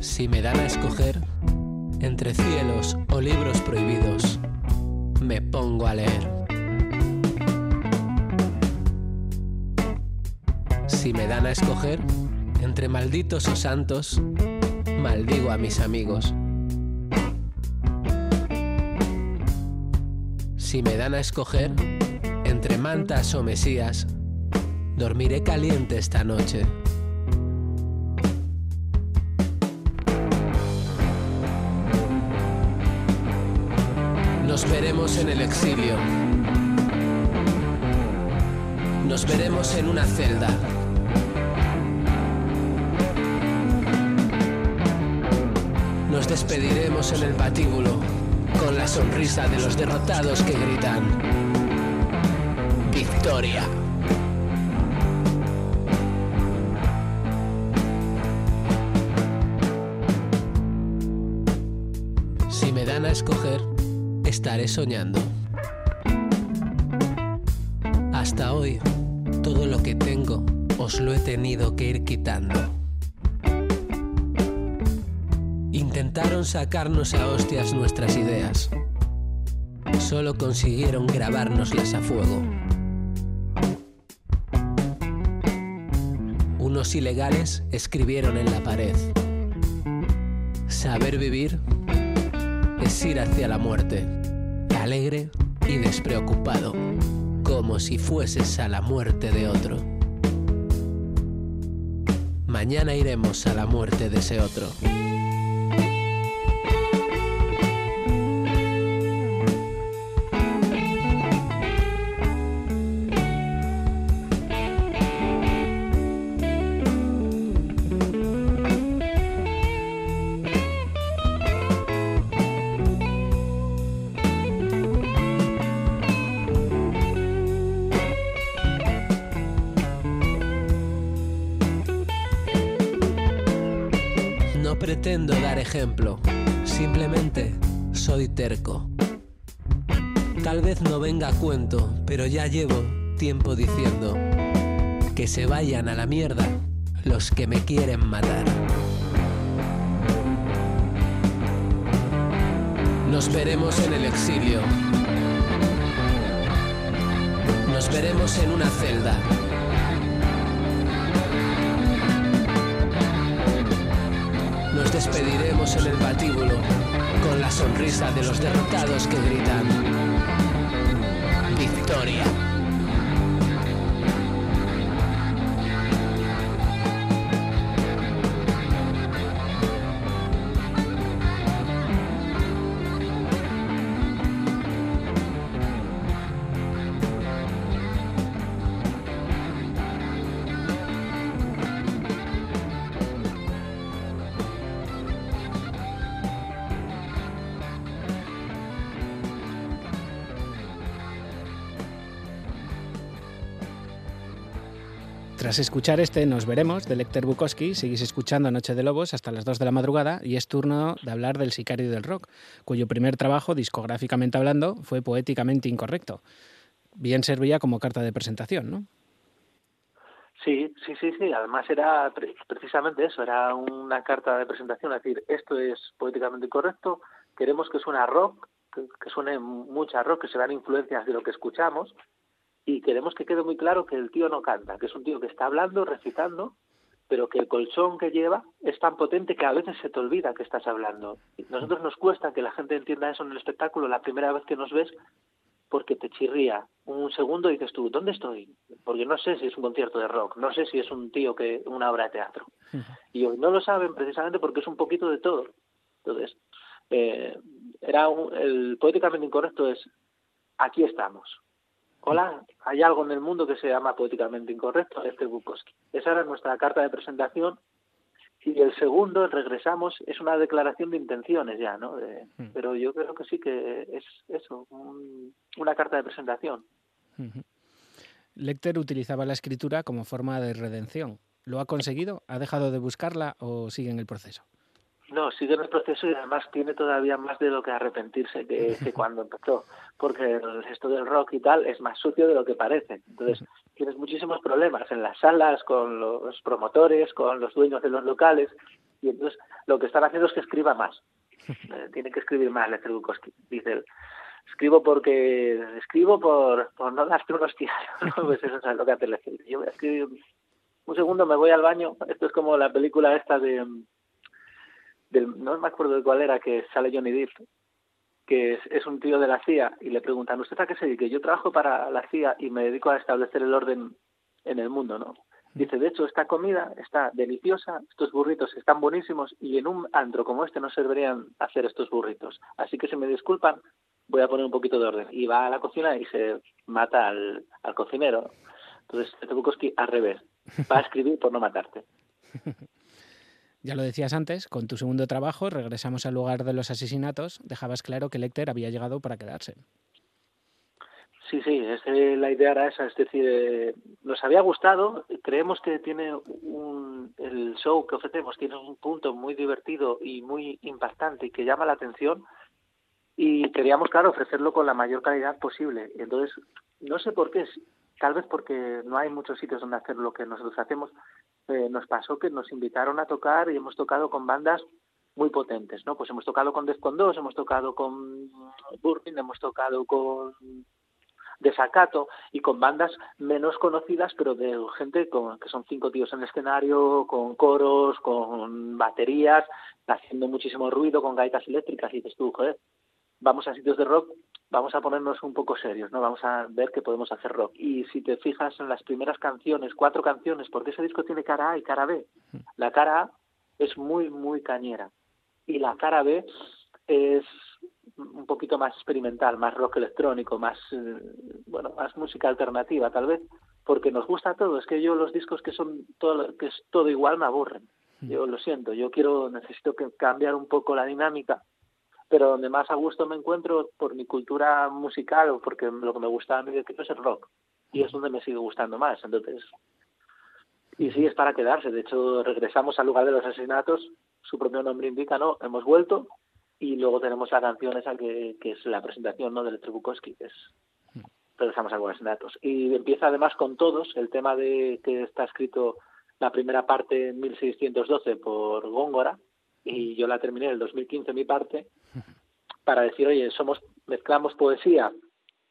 Si me dan a escoger entre cielos o libros prohibidos, me pongo a leer. Si me dan a escoger entre malditos o santos, maldigo a mis amigos. Si me dan a escoger entre mantas o mesías, dormiré caliente esta noche. Nos veremos en el exilio. Nos veremos en una celda. Nos despediremos en el patíbulo con la sonrisa de los derrotados que gritan Victoria. Si me dan a escoger, estaré soñando. Hasta hoy, todo lo que tengo os lo he tenido que ir quitando. Sacarnos a hostias nuestras ideas. Solo consiguieron grabárnoslas a fuego. Unos ilegales escribieron en la pared. Saber vivir es ir hacia la muerte, alegre y despreocupado, como si fueses a la muerte de otro. Mañana iremos a la muerte de ese otro. Soy terco. Tal vez no venga a cuento, pero ya llevo tiempo diciendo que se vayan a la mierda los que me quieren matar. Nos veremos en el exilio. Nos veremos en una celda. Despediremos en el patíbulo con la sonrisa de los derrotados que gritan victoria. Escuchar este Nos veremos de Lecter Bukowski, seguís escuchando Noche de Lobos hasta las 2 de la madrugada y es turno de hablar del Sicario del Rock, cuyo primer trabajo, discográficamente hablando, fue poéticamente incorrecto. Bien servía como carta de presentación, ¿no? Sí, sí, sí, sí. Además era pre- precisamente eso, era una carta de presentación, es decir, esto es poéticamente incorrecto, queremos que suene a rock, que, que suene mucho a rock, que se dan influencias de lo que escuchamos, y queremos que quede muy claro que el tío no canta, que es un tío que está hablando, recitando, pero que el colchón que lleva es tan potente que a veces se te olvida que estás hablando. Nosotros nos cuesta que la gente entienda eso en el espectáculo la primera vez que nos ves porque te chirría. Un segundo y dices tú, ¿dónde estoy? Porque no sé si es un concierto de rock, no sé si es un tío que una obra de teatro. Y hoy no lo saben precisamente porque es un poquito de todo. Entonces, eh, era un- el poéticamente incorrecto es aquí estamos. Hola, hay algo en el mundo que se llama poéticamente incorrecto, este Bukowski. Esa era nuestra carta de presentación. Y el segundo, el regresamos, es una declaración de intenciones ya, ¿no? De- pero yo creo que sí que es eso, un- una carta de presentación. Lecter utilizaba la escritura como forma de redención. ¿Lo ha conseguido? ¿Ha dejado de buscarla o sigue en el proceso? No, sigue en el proceso y además tiene todavía más de lo que arrepentirse que, que cuando empezó, porque el- esto del rock y tal es más sucio de lo que parece. Entonces, tienes muchísimos problemas en las salas, con los promotores, con los dueños de los locales, y entonces lo que están haciendo es que escriba más. Eh, tiene que escribir más, Bukowski. Dice él, escribo porque escribo por, por no darte unos tiros. pues eso es lo que hace Lester. Yo voy a escribir un segundo, me voy al baño. Esto es como la película esta de del, no me acuerdo de cuál era, que sale Johnny Depp, que es, es un tío de la CIA y le preguntan, ¿usted a qué se dedica? Yo trabajo para la CIA y me dedico a establecer el orden en el mundo, ¿no? Dice, de hecho, esta comida está deliciosa, estos burritos están buenísimos y en un antro como este no se deberían hacer estos burritos. Así que si me disculpan, voy a poner un poquito de orden. Y va a la cocina y se mata al, cocinero. Entonces, Bukowski al revés, va a escribir por no matarte. Ya lo decías antes, con tu segundo trabajo, regresamos al lugar de los asesinatos, dejabas claro que Lecter había llegado para quedarse. Sí, sí, la idea era esa, es decir, eh, nos había gustado, creemos que tiene un, el show que ofrecemos tiene un punto muy divertido y muy impactante y que llama la atención y queríamos, claro, ofrecerlo con la mayor calidad posible. Entonces, no sé por qué, tal vez porque no hay muchos sitios donde hacer lo que nosotros hacemos, eh, nos pasó que nos invitaron a tocar y hemos tocado con bandas muy potentes, ¿no? Pues hemos tocado con Defcon 2, hemos tocado con Burning, hemos tocado con Desacato y con bandas menos conocidas, pero de gente con, que son cinco tíos en el escenario, con coros, con baterías, haciendo muchísimo ruido, con gaitas eléctricas, y dices tú, joder, vamos a sitios de rock, vamos a ponernos un poco serios, ¿no? Vamos a ver que podemos hacer rock. Y si te fijas en las primeras canciones, cuatro canciones, porque ese disco tiene cara A y cara B. La cara A es muy, muy cañera. Y la cara B es un poquito más experimental, más rock electrónico, más eh, bueno, más música alternativa tal vez, porque nos gusta todo. Es que yo los discos que son todo que es todo igual me aburren. Yo lo siento, yo quiero necesito que cambiar un poco la dinámica, pero donde más a gusto me encuentro por mi cultura musical o porque lo que me gusta a mí es el rock y es donde me sigue gustando más. Entonces, y sí es para quedarse. De hecho, regresamos al lugar de los asesinatos. Su propio nombre indica, ¿no? Hemos vuelto y luego tenemos la canción esa que, que es la presentación no del Bukowski que es regresamos a los datos y empieza además con todos el tema de que está escrito la primera parte en 1612 por Góngora y yo la terminé en el 2015 mi parte para decir oye somos mezclamos poesía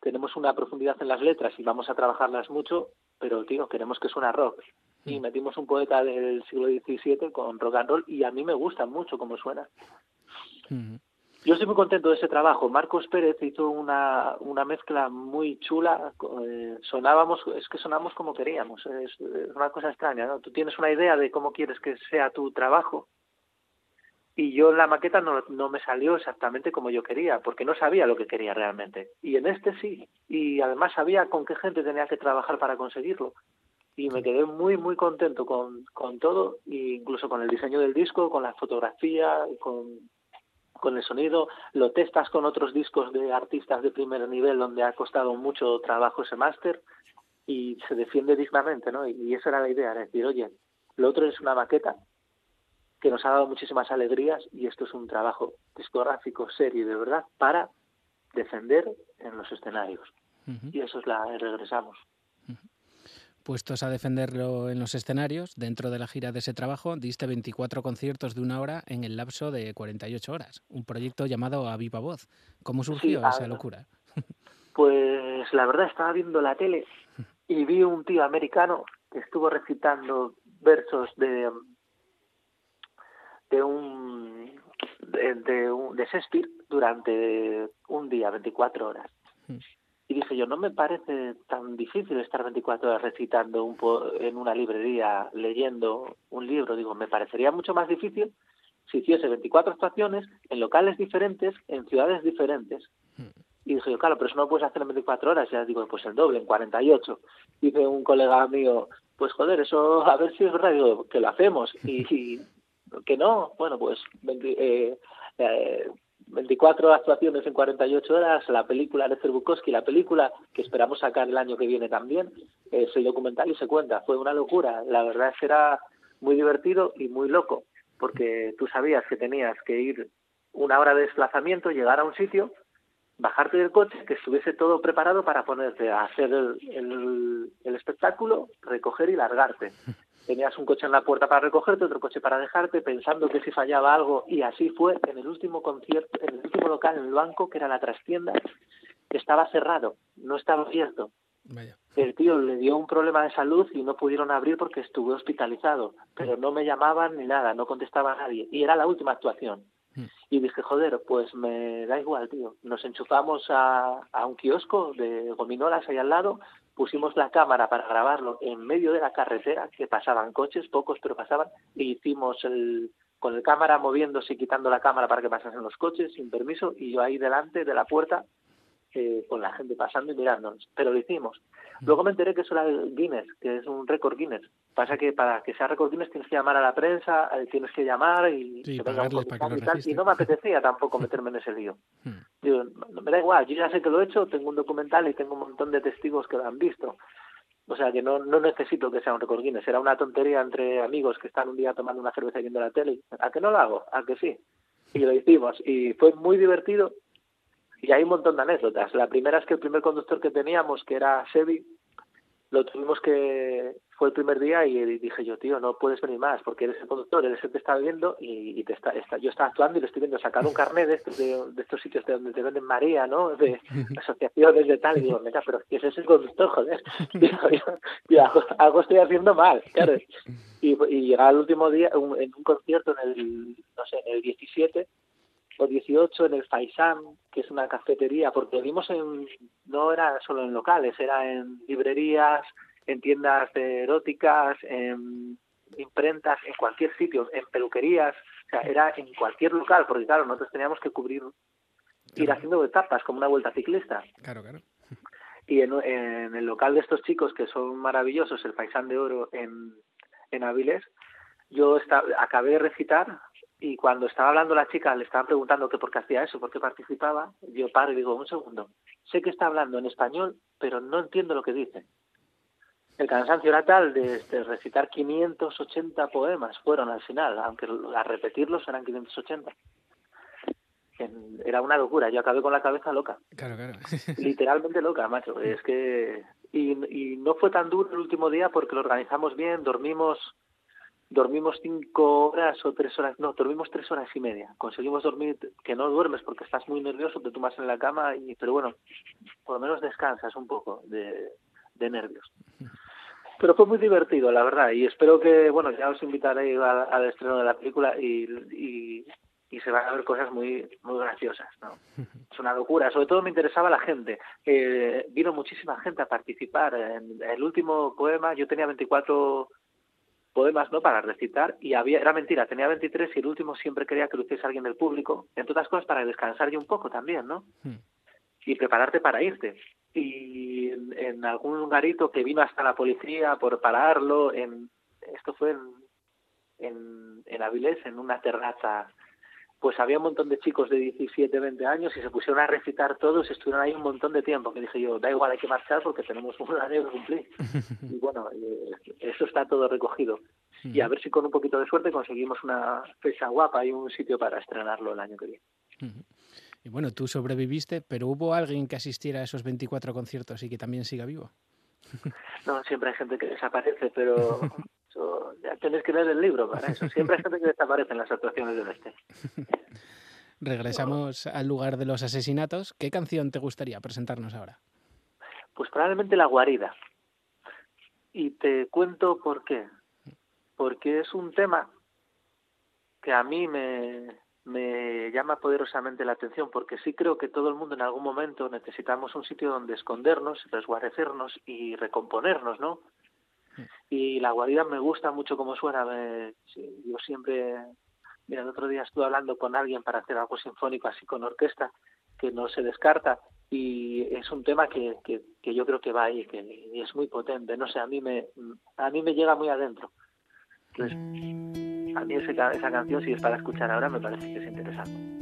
tenemos una profundidad en las letras y vamos a trabajarlas mucho pero tío queremos que suena rock y metimos un poeta del siglo XVII con rock and roll y a mí me gusta mucho cómo suena. Yo estoy muy contento de ese trabajo. Marcos Pérez hizo una, una mezcla muy chula. eh, sonábamos, es que sonamos como queríamos. Es, es una cosa extraña, ¿no? Tú tienes una idea de cómo quieres que sea tu trabajo y yo en la maqueta no, no me salió exactamente como yo quería, porque no sabía lo que quería realmente. Y en este sí. Y además sabía con qué gente tenía que trabajar para conseguirlo. Y me quedé muy, muy contento con, con todo, e incluso con el diseño del disco, con la fotografía, con, con el sonido. Lo testas con otros discos de artistas de primer nivel donde ha costado mucho trabajo ese máster y se defiende dignamente, ¿no? Y, y esa era la idea, decir, oye, lo otro es una maqueta que nos ha dado muchísimas alegrías y esto es un trabajo discográfico serio de verdad para defender en los escenarios. Y eso es la regresamos. Puestos a defenderlo en los escenarios, dentro de la gira de ese trabajo, diste 24 conciertos de una hora en el lapso de 48 horas. Un proyecto llamado A Viva Voz. ¿Cómo surgió a esa locura? Pues la verdad estaba viendo la tele y vi un tío americano que estuvo recitando versos de de un de, de un de Shakespeare durante un día, 24 horas. Y dije yo, no me parece tan difícil estar 24 horas recitando un po en una librería leyendo un libro. Digo, me parecería mucho más difícil si hiciese 24 actuaciones en locales diferentes, en ciudades diferentes. Y dije yo, claro, pero eso no lo puedes hacer en 24 horas. Ya digo, pues el doble, en 48. Dice un colega mío, pues joder, eso a ver si es verdad. Digo, que lo hacemos. Y, y que no, bueno, pues 20, eh, eh, 24 actuaciones en 48 horas, la película de Bukowski, la película que esperamos sacar el año que viene también, es el documental y se cuenta. Fue una locura. La verdad era muy divertido y muy loco, porque tú sabías que tenías que ir una hora de desplazamiento, llegar a un sitio, bajarte del coche, que estuviese todo preparado para ponerte a hacer el espectáculo, recoger y largarte. Tenías un coche en la puerta para recogerte, otro coche para dejarte, pensando que si fallaba algo, y así fue en el último concierto, en el último local, en el banco, que era la trastienda, que estaba cerrado, no estaba abierto. Vaya. El tío le dio un problema de salud y no pudieron abrir porque estuve hospitalizado, pero no me llamaban ni nada, no contestaba a nadie, y era la última actuación. Y dije, joder, pues me da igual, tío. Nos enchufamos a, a un kiosco de gominolas ahí al lado, pusimos la cámara para grabarlo en medio de la carretera, que pasaban coches, pocos, pero pasaban, y hicimos el, con el cámara moviéndose y quitando la cámara para que pasasen los coches sin permiso, y yo ahí delante de la puerta eh, con la gente pasando y mirándonos. Pero lo hicimos. Luego me enteré que eso era el Guinness, que es un récord Guinness. Pasa que para que sea récord Guinness tienes que llamar a la prensa, eh, tienes que llamar y, Sí, que pagarles para que comisario lo y tal, y no me apetecía tampoco meterme en ese lío. Digo, no, me da igual, yo ya sé que lo he hecho, tengo un documental y tengo un montón de testigos que lo han visto. O sea que no, no necesito que sea un récord Guinness, era una tontería entre amigos que están un día tomando una cerveza y viendo la tele. ¿A que no lo hago? ¿A que sí? Y lo hicimos y fue muy divertido y hay un montón de anécdotas. La primera es que el primer conductor que teníamos, que era Sebi, lo tuvimos que fue el primer día y dije yo tío no puedes venir más porque eres el conductor eres el que está viendo y, y te está, está- yo estaba actuando y le estoy viendo sacar un carnet de estos, de, de estos sitios de donde te venden María no de asociaciones de tal y digo venga pero que ese es el conductor joder Digo, yo- yo algo, algo estoy haciendo mal claro. Y, y llega el último día un- en un concierto en el no sé en el 17 o 18 en el Faisán, que es una cafetería, porque vimos en, no era solo en locales, era en librerías, en tiendas eróticas, en imprentas, en cualquier sitio, en peluquerías, o sea, era en cualquier local, porque claro, nosotros teníamos que cubrir, ir haciendo etapas, como una vuelta ciclista. Claro, claro. Y en, en el local de estos chicos, que son maravillosos, el Faisán de Oro en, en Avilés, yo acabé de recitar y cuando estaba hablando la chica, le estaban preguntando que por qué hacía eso, por qué participaba, yo paro y digo, un segundo, sé que está hablando en español, pero no entiendo lo que dice. El cansancio era tal de, de recitar 580 poemas, fueron al final, aunque a repetirlos eran 580. En- Era una locura, yo acabé con la cabeza loca Claro, claro. literalmente loca, macho. Es que y, y no fue tan duro el último día porque lo organizamos bien, dormimos dormimos cinco horas o tres horas, no, dormimos tres horas y media. Conseguimos dormir, que no duermes porque estás muy nervioso, te tumbas en la cama, y, pero bueno, por lo menos descansas un poco de, de nervios. Pero fue muy divertido, la verdad, y espero que, bueno, ya os invitaré al, estreno de la película y, y, y se van a ver cosas muy muy graciosas, ¿no? Es una locura. Sobre todo me interesaba la gente. Eh, vino muchísima gente a participar. En el último poema yo tenía 24 poemas no para recitar y había era mentira tenía 23 y el último siempre quería que lo hiciese alguien del público entre otras cosas para descansar yo un poco también no y prepararte para irte y en, en algún lugarito que vino hasta la policía por pararlo en esto fue en en, en Avilés en una terraza pues había un montón de chicos de 17, 20 años y se pusieron a recitar todos y estuvieron ahí un montón de tiempo. Que dije yo, da igual, hay que marchar porque tenemos un año que cumplir. y bueno, eh, eso está todo recogido. Y a ver si con un poquito de suerte conseguimos una fecha guapa y un sitio para estrenarlo el año que viene. Y bueno, tú sobreviviste, pero ¿hubo alguien que asistiera a esos 24 conciertos y que también siga vivo? No, siempre hay gente que desaparece, pero eso, ya tienes que leer el libro para eso. Siempre hay gente que desaparece en las actuaciones del este. Regresamos al lugar de los asesinatos. ¿Qué canción te gustaría presentarnos ahora? Pues probablemente La Guarida. Y te cuento por qué. Porque es un tema que a mí me, me llama poderosamente la atención, porque sí creo que todo el mundo en algún momento necesitamos un sitio donde escondernos, resguarecernos y recomponernos, ¿no? Y la guarida me gusta mucho como suena. Me, yo siempre Mira, el otro día estuve hablando con alguien para hacer algo sinfónico así con orquesta, que no se descarta y es un tema que, que, que yo creo que va ahí, que y es muy potente. No sé, a mí me, a mí me llega muy adentro. Entonces, a mí esa canción, si es para escuchar ahora, me parece que es interesante.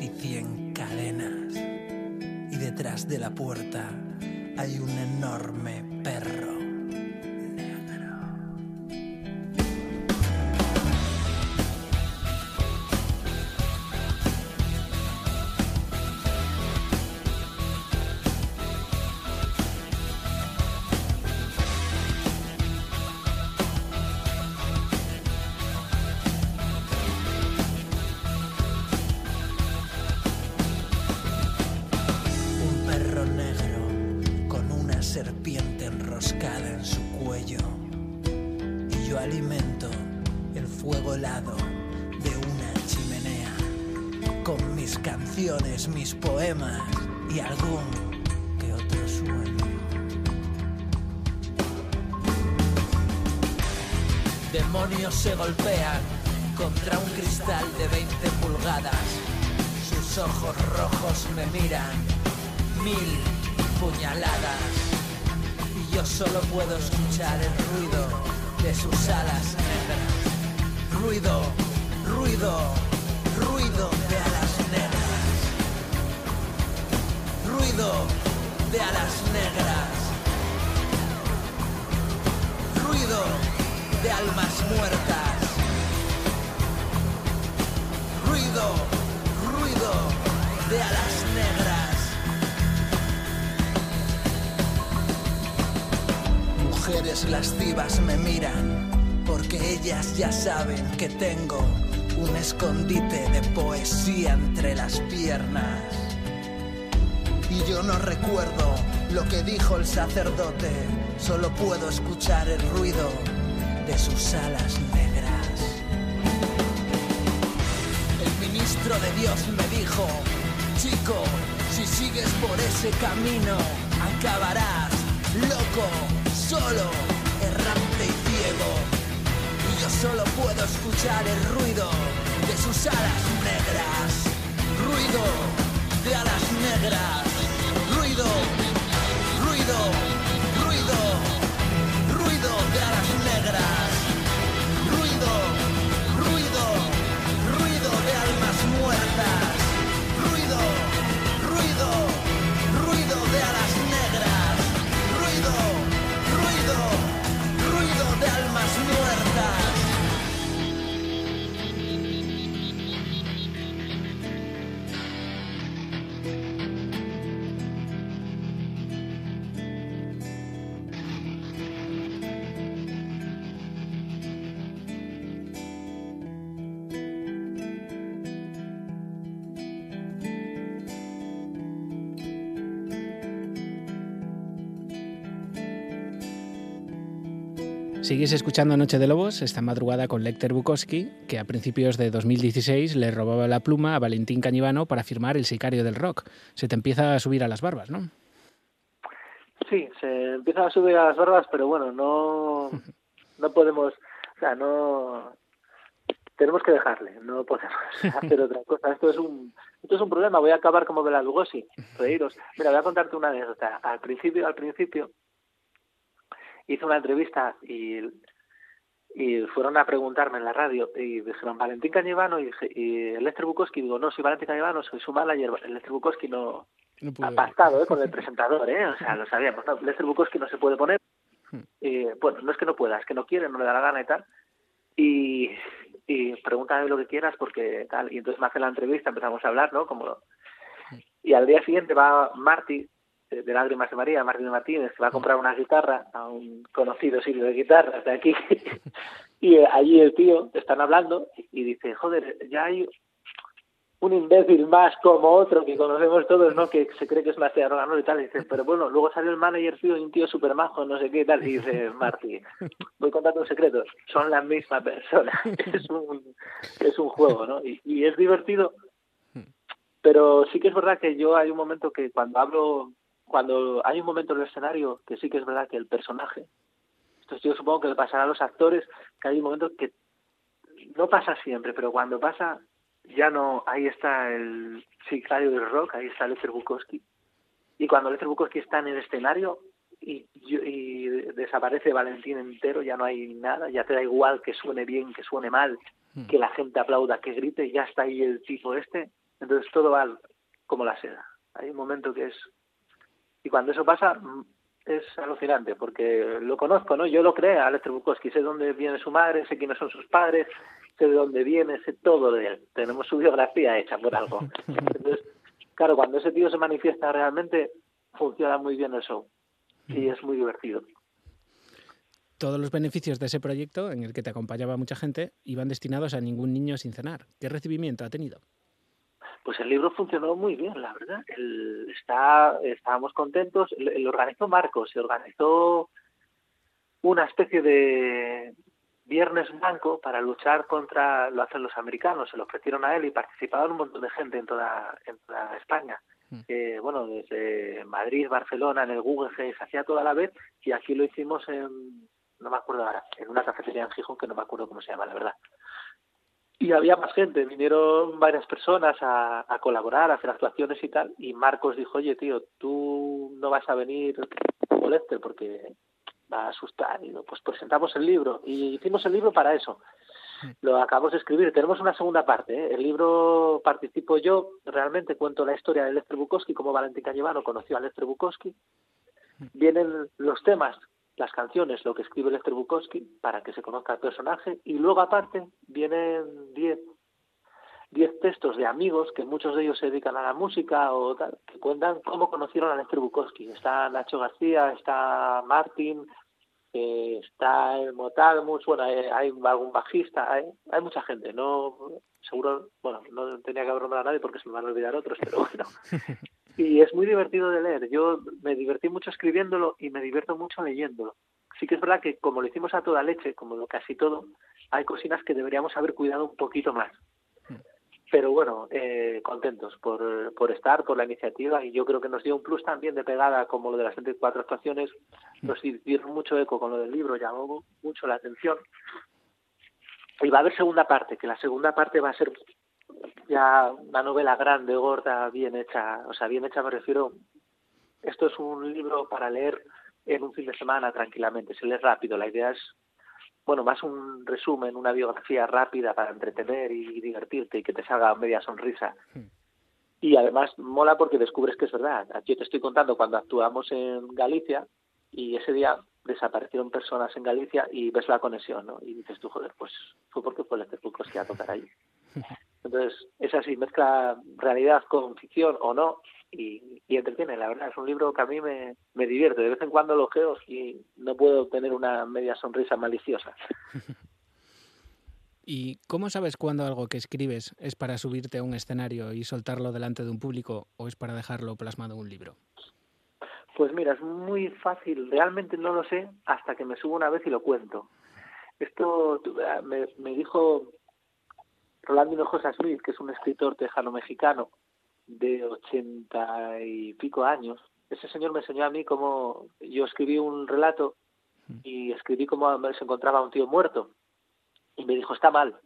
y cien cadenas. Y detrás de la puerta hay un enorme sacerdote, solo puedo escuchar el ruido de sus alas negras. El ministro de Dios me dijo, chico, si sigues por ese camino, acabarás loco, solo, errante y ciego. Y yo solo puedo escuchar el ruido de sus alas negras. Ruido de alas negras ruido, ruido, Sigues escuchando Noche de Lobos esta madrugada con Lecter Bukowski, que a principios de 2016 le robaba la pluma a Valentín Cañivano para firmar El sicario del rock. Se te empieza a subir a las barbas, ¿no? Sí, se empieza a subir a las barbas, pero bueno, no, no podemos, o sea, no tenemos que dejarle, no podemos hacer otra cosa. Esto es un esto es un problema, voy a acabar como Bela Lugosi, reíros. Mira, voy a contarte una anécdota. Al principio, al principio hice una entrevista y y fueron a preguntarme en la radio y dijeron Valentín Cañevano y, y Lester Bukowski. Digo, no, soy Valentín Cañevano, soy su manager. Lester Bukowski no, No ha pactado ¿eh? con el presentador, ¿eh? O sea, lo sabíamos. No, Lester Bukowski no se puede poner. Hmm. Eh, bueno, no es que no pueda, es que no quiere, no le da la gana y tal. Y, y pregúntame lo que quieras porque tal. Y entonces me hace la entrevista, empezamos a hablar, ¿no? Como, y al día siguiente va Marty, eh, de Lágrimas de María, Martín Martínez, que va a comprar una guitarra a un conocido sitio de guitarras de aquí. y eh, allí el tío, están hablando y dice, joder, ya hay un imbécil más como otro que conocemos todos, ¿no? Que se cree que es más ganador y tal. Y dice, pero bueno, luego salió el manager tío y un tío súper majo, no sé qué y tal. Y dice, Marty, voy contando un secreto, son la misma persona. es un, es un juego, ¿no? Y, y es divertido, pero sí que es verdad que yo hay un momento que cuando hablo, cuando hay un momento en el escenario que sí que es verdad que el personaje, esto yo supongo que le pasará a los actores, que hay un momento que no pasa siempre, pero cuando pasa ya no, ahí está el sicario del rock, ahí está Lester Bukowski, y cuando Lester Bukowski está en el escenario y, y desaparece Valentín entero, ya no hay nada, ya te da igual que suene bien, que suene mal, que la gente aplauda, que grite, ya está ahí el tipo este, entonces todo va como la seda. Hay un momento que es... Y cuando eso pasa mm, es alucinante, porque lo conozco, ¿no? Yo lo creo a Lester Bukowski, sé dónde viene su madre, sé quiénes son sus padres, sé de dónde viene, sé todo de él. Tenemos su biografía hecha por algo. Entonces, claro, cuando ese tío se manifiesta realmente, funciona muy bien el show. Y es muy divertido. Todos los beneficios de ese proyecto, en el que te acompañaba mucha gente, iban destinados a ningún niño sin cenar. ¿Qué recibimiento ha tenido? Pues el libro funcionó muy bien, la verdad. El- está, estábamos contentos. Lo lo organizó Marcos, se organizó una especie de viernes blanco para luchar contra, lo hacen los americanos, se lo ofrecieron a él y participaban un montón de gente en toda, en toda España. Eh, bueno, desde Madrid, Barcelona, en el Google se hacía toda la vez y aquí lo hicimos en, no me acuerdo ahora, en una cafetería en Gijón que no me acuerdo cómo se llama, la verdad. Y había más gente, vinieron varias personas a, a colaborar, a hacer actuaciones y tal. Y Marcos dijo, oye, tío, tú no vas a venir con Lester porque va a asustar. Y pues presentamos el libro. Y hicimos el libro para eso. Lo acabamos de escribir. Tenemos una segunda parte. ¿eh? El libro participo yo. Realmente cuento la historia de Lester Bukowski, cómo Valentín Cañevano conoció a Lester Bukowski. Vienen los temas las canciones, lo que escribe Lester Bukowski, para que se conozca el personaje, y luego aparte vienen 10 diez textos de amigos, que muchos de ellos se dedican a la música o tal, que cuentan cómo conocieron a Lester Bukowski. Está Nacho García, está Martin, eh, está el Motalmus, bueno, hay, hay algún bajista, hay, hay mucha gente, no seguro, bueno, no tenía que haber nombrado a nadie porque se me van a olvidar otros, pero bueno. Y es muy divertido de leer. Yo me divertí mucho escribiéndolo y me divierto mucho leyéndolo. Sí que es verdad que como lo hicimos a toda leche, como lo casi todo, hay cocinas que deberíamos haber cuidado un poquito más. Pero bueno, eh, contentos por, por estar, por la iniciativa y yo creo que nos dio un plus también de pegada como lo de las 24 actuaciones, nos dieron mucho eco con lo del libro, llamó mucho la atención. Y va a haber segunda parte, que la segunda parte va a ser ya una novela grande, gorda, bien hecha, o sea, bien hecha me refiero, esto es un libro para leer en un fin de semana tranquilamente, se lee rápido, la idea es, bueno, más un resumen, una biografía rápida para entretener y divertirte y que te salga media sonrisa. Y además mola porque descubres que es verdad. Yo te estoy contando cuando actuamos en Galicia y ese día desaparecieron personas en Galicia y ves la conexión, ¿no? Y dices tú, joder, pues fue porque fue Lester Bukowski a tocar ahí. Entonces, es así, mezcla realidad con ficción o no y, y entretiene, la verdad. Es un libro que a mí me, me divierte. De vez en cuando lo ojeo y no puedo tener una media sonrisa maliciosa. ¿Y cómo sabes cuándo algo que escribes es para subirte a un escenario y soltarlo delante de un público o es para dejarlo plasmado en un libro? Pues mira, es muy fácil. Realmente no lo sé hasta que me subo una vez y lo cuento. Esto ah, me, me dijo Rolando Hinojosa Smith, que es un escritor tejano-mexicano de ochenta y pico años. Ese señor me enseñó a mí cómo yo escribí un relato y escribí cómo se encontraba un tío muerto. Y me dijo, está mal.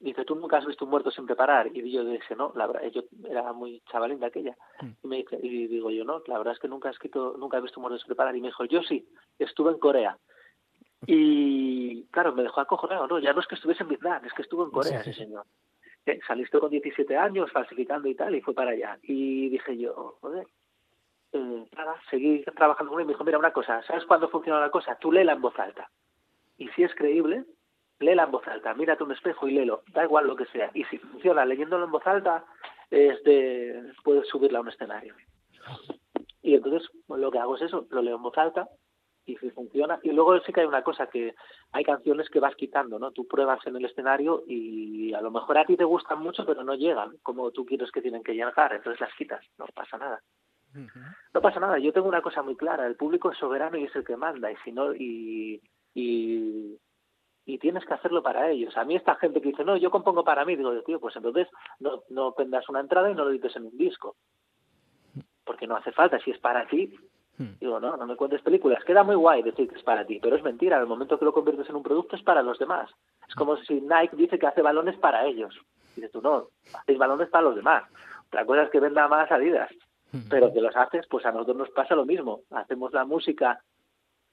Dice, tú nunca has visto un muerto sin preparar. Y yo dije, no, la verdad, yo era muy chavalín de aquella. Y, me dice, y digo yo, no, la verdad es que nunca he escrito, nunca he visto un muerto sin preparar. Y me dijo, yo sí, estuve en Corea. Y claro, me dejó acojonado, no, ya no es que estuviese en Vietnam, es que estuvo en Corea ese señor. Eh, saliste con 17 años falsificando y tal, y fue para allá. Y dije yo, joder, eh, nada, seguí trabajando con él y me dijo, mira, una cosa, ¿sabes cuándo funciona la cosa? Tú léela en voz alta. Y si es creíble, léela en voz alta, mírate un espejo y léelo, da igual lo que sea. Y si funciona leyéndolo en voz alta, es de, puedes subirla a un escenario. Y entonces lo que hago es eso, lo leo en voz alta y si funciona. Y luego sí que hay una cosa que hay canciones que vas quitando, ¿no? Tú pruebas en el escenario y a lo mejor a ti te gustan mucho, pero no llegan como tú quieres que tienen que llegar, entonces las quitas, no pasa nada. No pasa nada, yo tengo una cosa muy clara, el público es soberano y es el que manda, y si no, y, y, y tienes que hacerlo para ellos. A mí esta gente que dice, no, yo compongo para mí, digo, tío, pues entonces no, no vendas una entrada y no lo dices en un disco. Porque no hace falta, si es para ti, Digo, no, no me cuentes películas. Queda muy guay decir que es para ti, pero es mentira. En el momento que lo conviertes en un producto es para los demás. Es como si Nike dice que hace balones para ellos. Dices tú, no, hacéis balones para los demás. Otra cosa es que venda más Adidas. Pero que los haces, pues a nosotros nos pasa lo mismo. Hacemos la música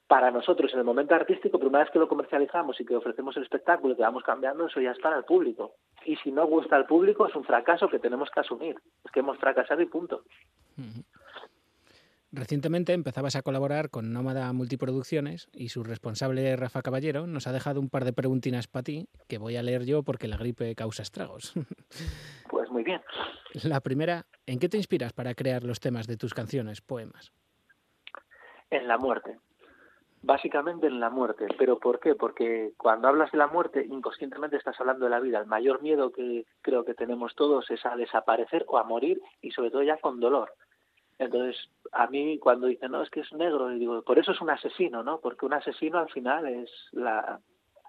para nosotros en el momento artístico, pero una vez que lo comercializamos y que ofrecemos el espectáculo y que vamos cambiando, eso ya es para el público. Y si no gusta al público, es un fracaso que tenemos que asumir. Es que hemos fracasado y punto. Recientemente empezabas a colaborar con Nómada Multiproducciones y su responsable Rafa Caballero nos ha dejado un par de preguntinas para ti que voy a leer yo porque la gripe causa estragos. Pues muy bien. La primera, ¿en qué te inspiras para crear los temas de tus canciones, poemas? En la muerte. Básicamente en la muerte. ¿Pero por qué? Porque cuando hablas de la muerte, inconscientemente estás hablando de la vida. El mayor miedo que creo que tenemos todos es a desaparecer o a morir y sobre todo ya con dolor. Entonces, a mí cuando dicen, no, es que es negro, y digo, por eso es un asesino, ¿no? Porque un asesino al final es la,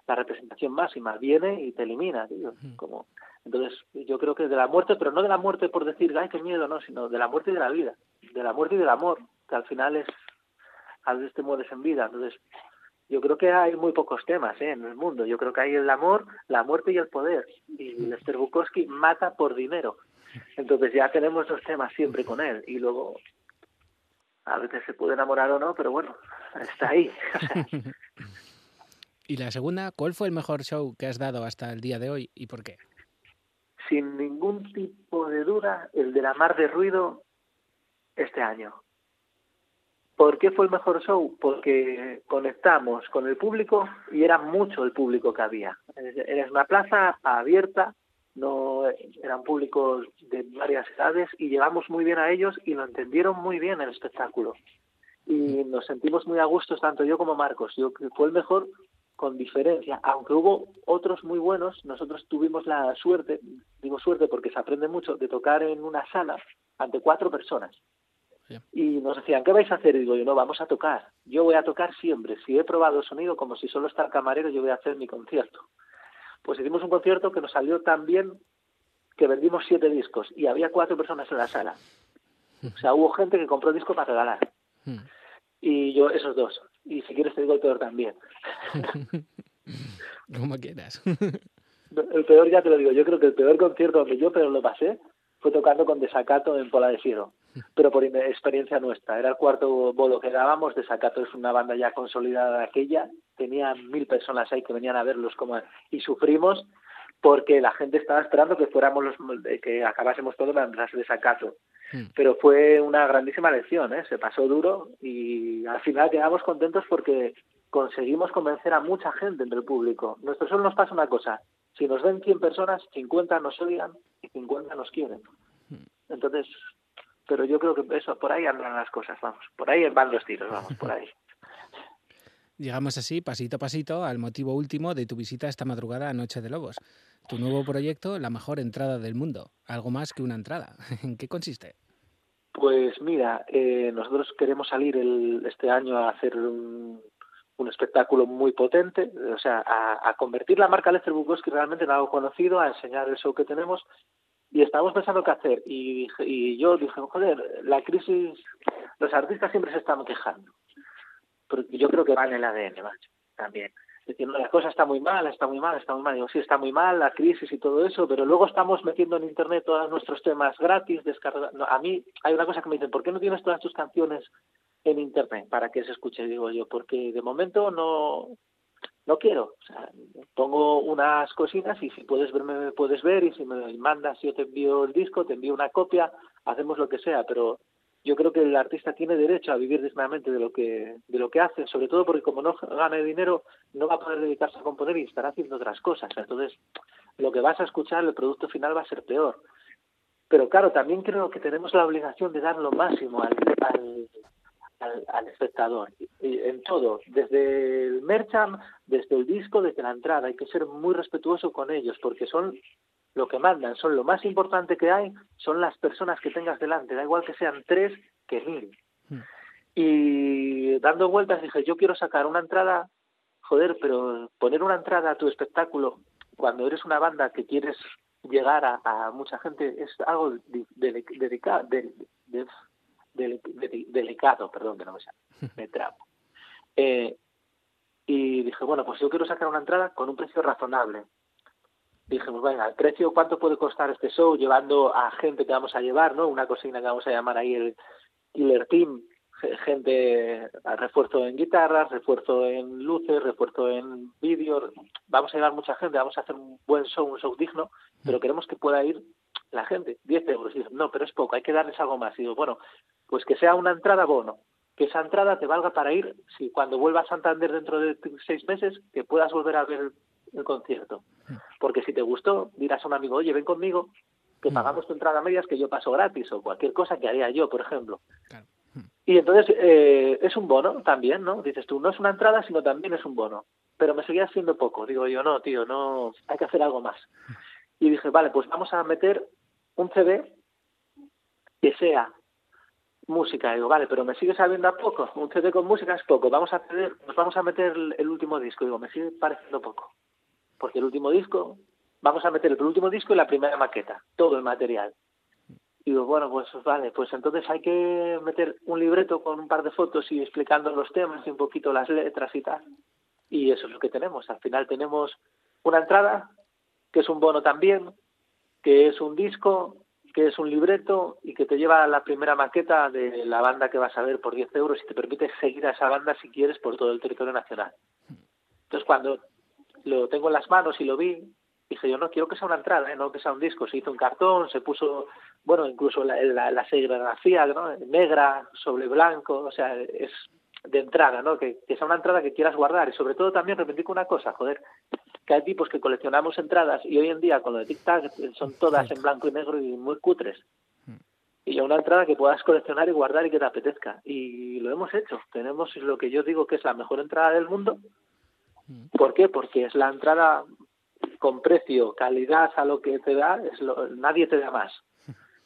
la representación máxima, viene y te elimina, tío. Como, entonces, yo creo que de la muerte, pero no de la muerte por decir, ay, qué miedo, no, sino de la muerte y de la vida, de la muerte y del amor, que al final es, a veces te mueres en vida. Entonces, yo creo que hay muy pocos temas ¿eh? en el mundo. Yo creo que hay el amor, la muerte y el poder. Y Lester Bukowski mata por dinero. Entonces ya tenemos los temas siempre con él y luego a veces se puede enamorar o no, pero bueno, está ahí. y la segunda, ¿cuál fue el mejor show que has dado hasta el día de hoy y por qué? Sin ningún tipo de duda, el de la mar de ruido este año. ¿Por qué fue el mejor show? Porque conectamos con el público y era mucho el público que había. Era una plaza abierta no eran públicos de varias edades y llegamos muy bien a ellos y lo entendieron muy bien el espectáculo. Y nos sentimos muy a gusto, tanto yo como Marcos. Yo que fue el mejor con diferencia, aunque hubo otros muy buenos, nosotros tuvimos la suerte, digo suerte porque se aprende mucho, de tocar en una sala ante cuatro personas. Y nos decían, ¿qué vais a hacer? Y digo, yo no, vamos a tocar. Yo voy a tocar siempre. Si he probado sonido, como si solo está el camarero, yo voy a hacer mi concierto pues hicimos un concierto que nos salió tan bien que vendimos siete discos y había cuatro personas en la sala. O sea, hubo gente que compró disco para regalar. Y yo, esos dos. Y si quieres te digo el peor también. Como quieras. el peor ya te lo digo. Yo creo que el peor concierto donde yo pero lo pasé fue tocando con Desacato en Pola de Cielo, pero por experiencia nuestra. Era el cuarto bolo que dábamos. Desacato es una banda ya consolidada de aquella. Tenía mil personas ahí que venían a verlos como y sufrimos porque la gente estaba esperando que fuéramos los que acabásemos todo en de Desacato. Pero fue una grandísima lección, ¿eh? se pasó duro y al final quedamos contentos porque conseguimos convencer a mucha gente entre el público. Nuestro solo nos pasa una cosa, si nos ven 100 personas, 50 nos odian y 50 nos quieren. Entonces, pero yo creo que eso, por ahí andan las cosas, vamos, por ahí van los tiros, vamos, por ahí. Llegamos así, pasito a pasito, al motivo último de tu visita esta madrugada a Noche de Lobos. Tu nuevo proyecto, La Mejor Entrada del Mundo. Algo más que una entrada. ¿En qué consiste? Pues mira, eh, nosotros queremos salir el, este año a hacer un, un espectáculo muy potente, o sea, a, a convertir la marca Lester Bukowski realmente en algo conocido, a enseñar el show que tenemos y estábamos pensando qué hacer y, y yo dije, joder, la crisis, los artistas siempre se están quejando, porque yo creo que va en el ADN, macho, también. Diciendo, la cosa está muy mal, está muy mal, está muy mal. Digo, sí, está muy mal, la crisis y todo eso, pero luego estamos metiendo en Internet todos nuestros temas gratis, descargando. a mí hay una cosa que me dicen, ¿por qué no tienes todas tus canciones en Internet para que se escuche? Digo yo, porque de momento no, no quiero. O sea, pongo unas cositas y si puedes verme, me puedes ver y si me mandas, yo te envío el disco, te envío una copia, hacemos lo que sea, pero yo creo que el artista tiene derecho a vivir dignamente de lo que de lo que hace, sobre todo porque como no gane dinero no va a poder dedicarse a componer y estará haciendo otras cosas. Entonces, lo que vas a escuchar, el producto final va a ser peor. Pero claro, también creo que tenemos la obligación de dar lo máximo al, al, al, al espectador, y en todo, desde el merchant, desde el disco, desde la entrada. Hay que ser muy respetuoso con ellos, porque son lo que mandan, son lo más importante que hay, son las personas que tengas delante, da igual que sean tres que mil. Y dando vueltas dije, yo quiero sacar una entrada, joder, pero poner una entrada a tu espectáculo cuando eres una banda que quieres llegar a, a mucha gente es algo de- de- deli- de- delicado, perdón, que no me sale, me trabo. Eh, y dije, bueno, pues yo quiero sacar una entrada con un precio razonable. Dije, pues venga, el precio, ¿cuánto puede costar este show llevando a gente que vamos a llevar, ¿no? Una cocina que vamos a llamar ahí el Killer Team, ge- gente a refuerzo en guitarras, refuerzo en luces, refuerzo en vídeo. Vamos a llevar mucha gente, vamos a hacer un buen show, un show digno, pero queremos que pueda ir la gente, 10 euros. Y dicen, no, pero es poco, hay que darles algo más. Y digo, bueno, pues que sea una entrada bono, que esa entrada te valga para ir, si cuando vuelvas a Santander dentro de seis meses, que puedas volver a ver el, el concierto. Porque si te gustó, dirás a un amigo, oye, ven conmigo, que pagamos tu entrada a medias, que yo paso gratis, o cualquier cosa que haría yo, por ejemplo. Y entonces eh, es un bono también, ¿no? Dices tú, no es una entrada, sino también es un bono. Pero me seguía haciendo poco. Digo yo, no, tío, no, hay que hacer algo más. Y dije, vale, pues vamos a meter un CD que sea música. Digo, vale, pero me sigue sabiendo a poco. Un CD con música es poco. Vamos a hacer, nos vamos a meter el, el último disco. Digo, me sigue pareciendo poco. Porque el último disco, vamos a meter el último disco y la primera maqueta, todo el material. Y digo, bueno, pues vale, pues entonces hay que meter un libreto con un par de fotos y explicando los temas y un poquito las letras y tal. Y eso es lo que tenemos. Al final tenemos una entrada, que es un bono también, que es un disco, que es un libreto y que te lleva a la primera maqueta de la banda que vas a ver por 10 euros y te permite seguir a esa banda si quieres por todo el territorio nacional. Entonces cuando lo tengo en las manos y lo vi, dije yo no quiero que sea una entrada, ¿eh? no que sea un disco. Se hizo un cartón, se puso, bueno, incluso la, la, la serigrafía ¿no? negra sobre blanco, o sea, es de entrada, ¿no? Que, que sea una entrada que quieras guardar y sobre todo también reivindico una cosa, joder, que hay tipos que coleccionamos entradas y hoy en día con lo de Tic Tac son todas en blanco y negro y muy cutres. Y yo una entrada que puedas coleccionar y guardar y que te apetezca. Y lo hemos hecho. Tenemos lo que yo digo que es la mejor entrada del mundo. ¿Por qué? Porque es la entrada con precio, calidad a lo que te da, es lo, nadie te da más.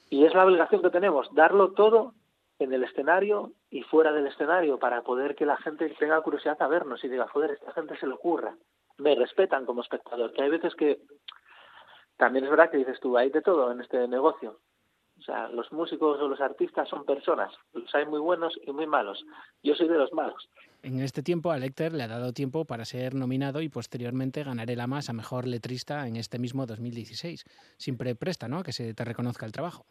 Y es la obligación que tenemos, darlo todo en el escenario y fuera del escenario para poder que la gente tenga curiosidad a vernos y diga, joder, esta gente se le ocurra. Me respetan como espectador, que hay veces que también es verdad que dices tú, hay de todo en este negocio. O sea, los músicos o los artistas son personas, los hay muy buenos y muy malos. Yo soy de los malos. En este tiempo a Lecter le ha dado tiempo para ser nominado y posteriormente ganar el AMAS a Mejor Letrista en este mismo 2016. Siempre presta, ¿no?, que se te reconozca el trabajo.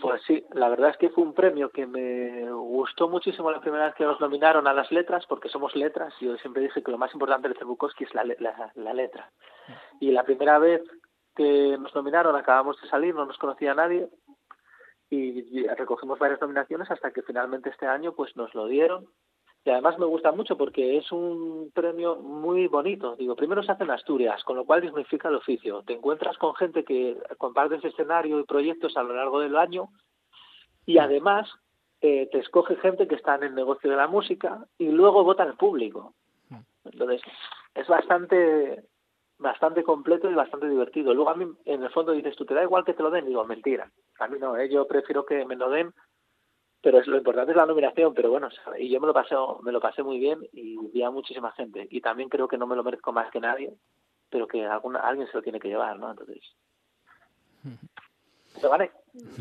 Pues sí, la verdad es que fue un premio que me gustó muchísimo la primera vez que nos nominaron a las letras, porque somos letras. Yo siempre dije que lo más importante de Bukowski es la, la, la letra. Y la primera vez que nos nominaron, acabamos de salir, no nos conocía nadie, y recogimos varias nominaciones hasta que finalmente este año pues nos lo dieron y además me gusta mucho porque es un premio muy bonito digo primero se hace en Asturias con lo cual dignifica el oficio te encuentras con gente que compartes escenario y proyectos a lo largo del año y además eh, te escoge gente que está en el negocio de la música y luego vota el público entonces es bastante bastante completo y bastante divertido. Luego a mí, en el fondo, dices, tú te da igual que te lo den. Digo, mentira. A mí no, ¿eh? yo prefiero que me lo den pero es, lo importante es la nominación, pero bueno, y yo me lo pasé, me lo pasé muy bien y vi a muchísima gente. Y también creo que no me lo merezco más que nadie, pero que alguna, alguien se lo tiene que llevar, ¿no? Entonces, pero vale,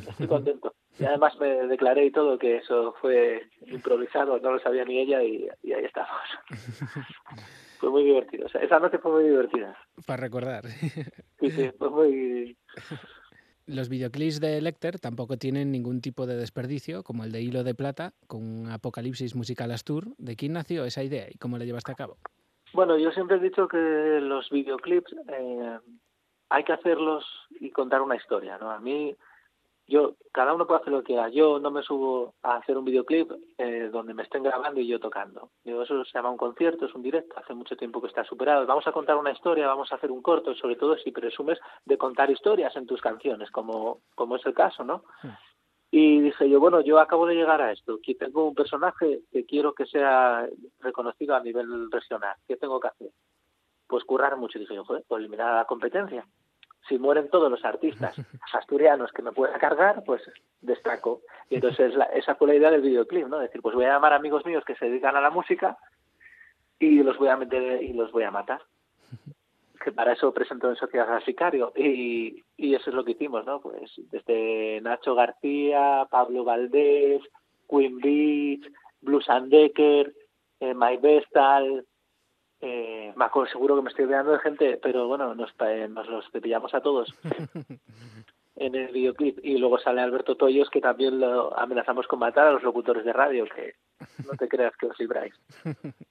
estoy contento. Y además me declaré y todo que eso fue improvisado, no lo sabía ni ella y, y ahí estamos. fue muy divertido. O sea, esa noche fue muy divertida. Para recordar. Sí, sí, fue muy... Los videoclips de Lecter tampoco tienen ningún tipo de desperdicio, como el de Hilo de Plata, con Apocalipsis Musical Astur. ¿De quién nació esa idea y cómo la llevaste a cabo? Bueno, yo siempre he dicho que los videoclips eh, hay que hacerlos y contar una historia, ¿no? A mí yo cada uno puede hacer lo que quiera. Yo no me subo a hacer un videoclip eh, donde me estén grabando y yo tocando. Digo, eso se llama un concierto es un directo hace mucho tiempo que está superado. Vamos a contar una historia vamos a hacer un corto sobre todo si presumes de contar historias en tus canciones como como es el caso no y dije yo bueno yo acabo de llegar a esto aquí tengo un personaje que quiero que sea reconocido a nivel regional. Qué tengo que hacer pues currar mucho. Dije yo joder pues eliminar a la competencia si mueren todos los artistas asturianos que me pueda cargar, pues destaco. Y entonces la, esa fue la idea del videoclip, ¿no? decir, pues voy a llamar a amigos míos que se dedican a la música y los voy a meter y los voy a matar. Que para eso presentó en Sociedad al Sicario y, y eso es lo que hicimos, ¿no? Pues desde Nacho García, Pablo Valdés, Queen Beach, Blues and Decker, eh, My Vestal, eh, me acuerdo, seguro que me estoy olvidando de gente, pero bueno, nos, eh, nos los pillamos a todos en el videoclip. Y luego sale Alberto Toyos, que también lo amenazamos con matar a los locutores de radio, que no te creas que os libráis.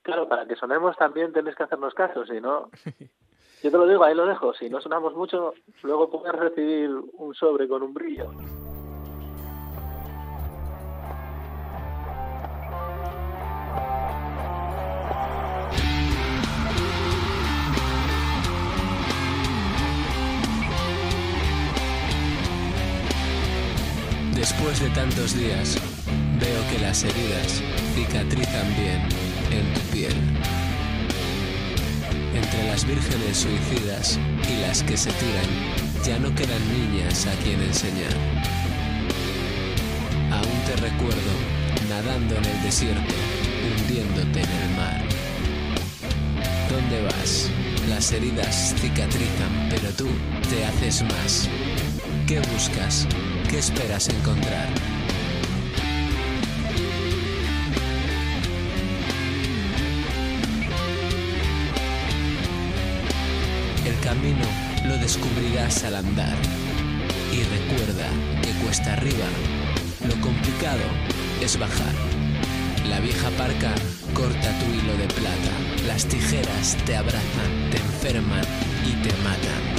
Claro, para que sonemos también tenéis que hacernos caso, si no... Yo te lo digo, ahí lo dejo. Si no sonamos mucho, luego puedes recibir un sobre con un brillo. Después de tantos días, veo que las heridas cicatrizan bien en tu piel. Entre las vírgenes suicidas y las que se tiran, ya no quedan niñas a quien enseñar. Aún te recuerdo nadando en el desierto, hundiéndote en el mar. ¿Dónde vas? Las heridas cicatrizan, pero tú te haces más. ¿Qué buscas? ¿Qué esperas encontrar? El camino lo descubrirás al andar. Y recuerda que cuesta arriba, lo complicado es bajar. La vieja parca corta tu hilo de plata. Las tijeras te abrazan, te enferman y te matan.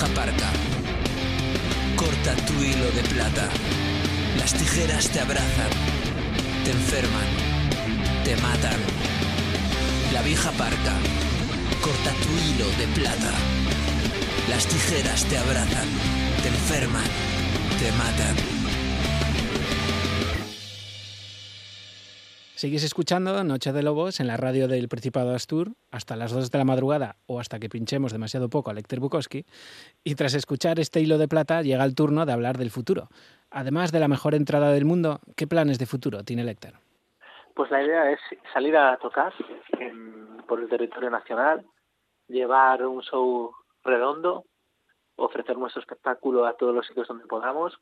Vieja parca corta tu hilo de plata, las tijeras te abrazan, te enferman, te matan. La vieja parca corta tu hilo de plata. Las tijeras te abrazan, te enferman, te matan. Sigues escuchando Noche de Lobos en la radio del Principado Astur hasta las 2 de la madrugada o hasta que pinchemos demasiado poco a Lecter Bukowski. Y tras escuchar este hilo de plata llega el turno de hablar del futuro. Además de la mejor entrada del mundo, ¿qué planes de futuro tiene Lecter? Pues la idea es salir a tocar por el territorio nacional, llevar un show redondo, ofrecer nuestro espectáculo a todos los sitios donde podamos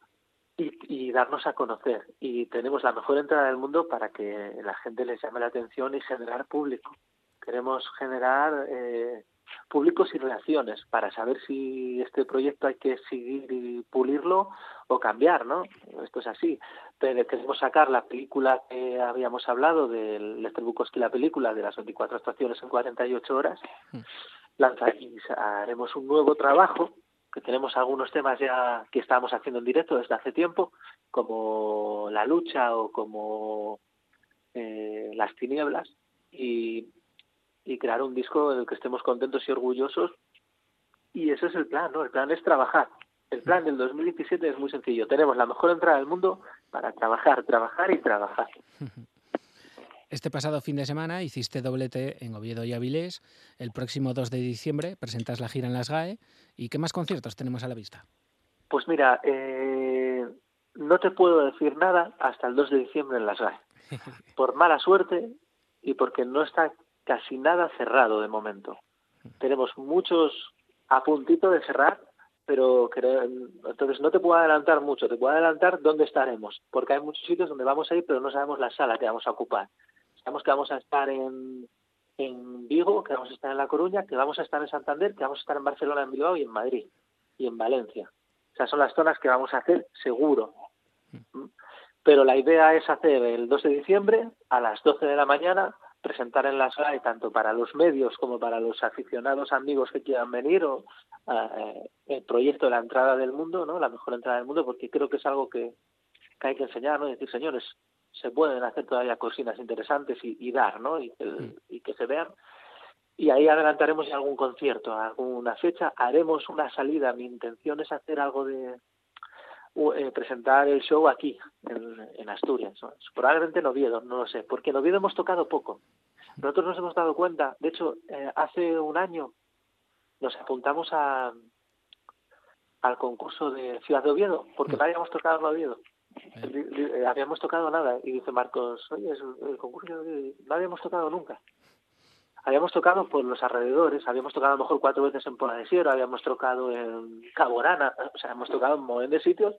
y, y darnos a conocer. Y tenemos la mejor entrada del mundo para que la gente les llame la atención y generar público. Queremos generar eh, públicos y relaciones para saber si este proyecto hay que seguir y pulirlo o cambiar, ¿no? Esto es así. Pero queremos sacar la película que habíamos hablado del Lester Bukowski, la película de las 24 estaciones en 48 horas. Lanza- y haremos un nuevo trabajo que tenemos algunos temas ya que estábamos haciendo en directo desde hace tiempo, como La lucha o como eh, Las tinieblas, y, y crear un disco en el que estemos contentos y orgullosos. Y ese es el plan, ¿no? El plan es trabajar. El plan del 2017 es muy sencillo. Tenemos la mejor entrada del mundo para trabajar, trabajar y trabajar. Este pasado fin de semana hiciste doblete en Oviedo y Avilés. El próximo 2 de diciembre presentas la gira en las GAE. ¿Y qué más conciertos tenemos a la vista? Pues mira, eh, no te puedo decir nada hasta el 2 de diciembre en las GAE. Por mala suerte y porque no está casi nada cerrado de momento. Tenemos muchos a puntito de cerrar, pero creo- entonces no te puedo adelantar mucho. Te puedo adelantar dónde estaremos, porque hay muchos sitios donde vamos a ir, pero no sabemos la sala que vamos a ocupar. Sabemos que vamos a estar en, en Vigo, que vamos a estar en La Coruña, que vamos a estar en Santander, que vamos a estar en Barcelona, en Bilbao y en Madrid y en Valencia. Esas son las zonas que vamos a hacer seguro. ¿Mm? Pero la idea es hacer el 2 de diciembre a las 12 de la mañana, presentar en la sala y tanto para los medios como para los aficionados amigos que quieran venir o eh, el proyecto de la entrada del mundo, ¿no? La mejor entrada del mundo, porque creo que es algo que, que hay que enseñar, ¿no? Y decir, señores, se pueden hacer todavía cosinas interesantes y, y dar, ¿no? Y que, y que se vean. Y ahí adelantaremos algún concierto, alguna fecha. Haremos una salida. Mi intención es hacer algo de eh, presentar el show aquí, en, en Asturias. ¿no? Probablemente en Oviedo, no lo sé, porque en Oviedo hemos tocado poco. Nosotros nos hemos dado cuenta, de hecho, eh, hace un año nos apuntamos a, al concurso de Ciudad de Oviedo, porque no habíamos tocado en Oviedo. Li- eh, habíamos tocado nada. Y dice Marcos, oye, es el concurso de Oviedo". no habíamos tocado nunca. Habíamos tocado por los alrededores, habíamos tocado a lo mejor cuatro veces en Pola de Siero, habíamos tocado en Caborana, o sea, hemos tocado en un montón de sitios,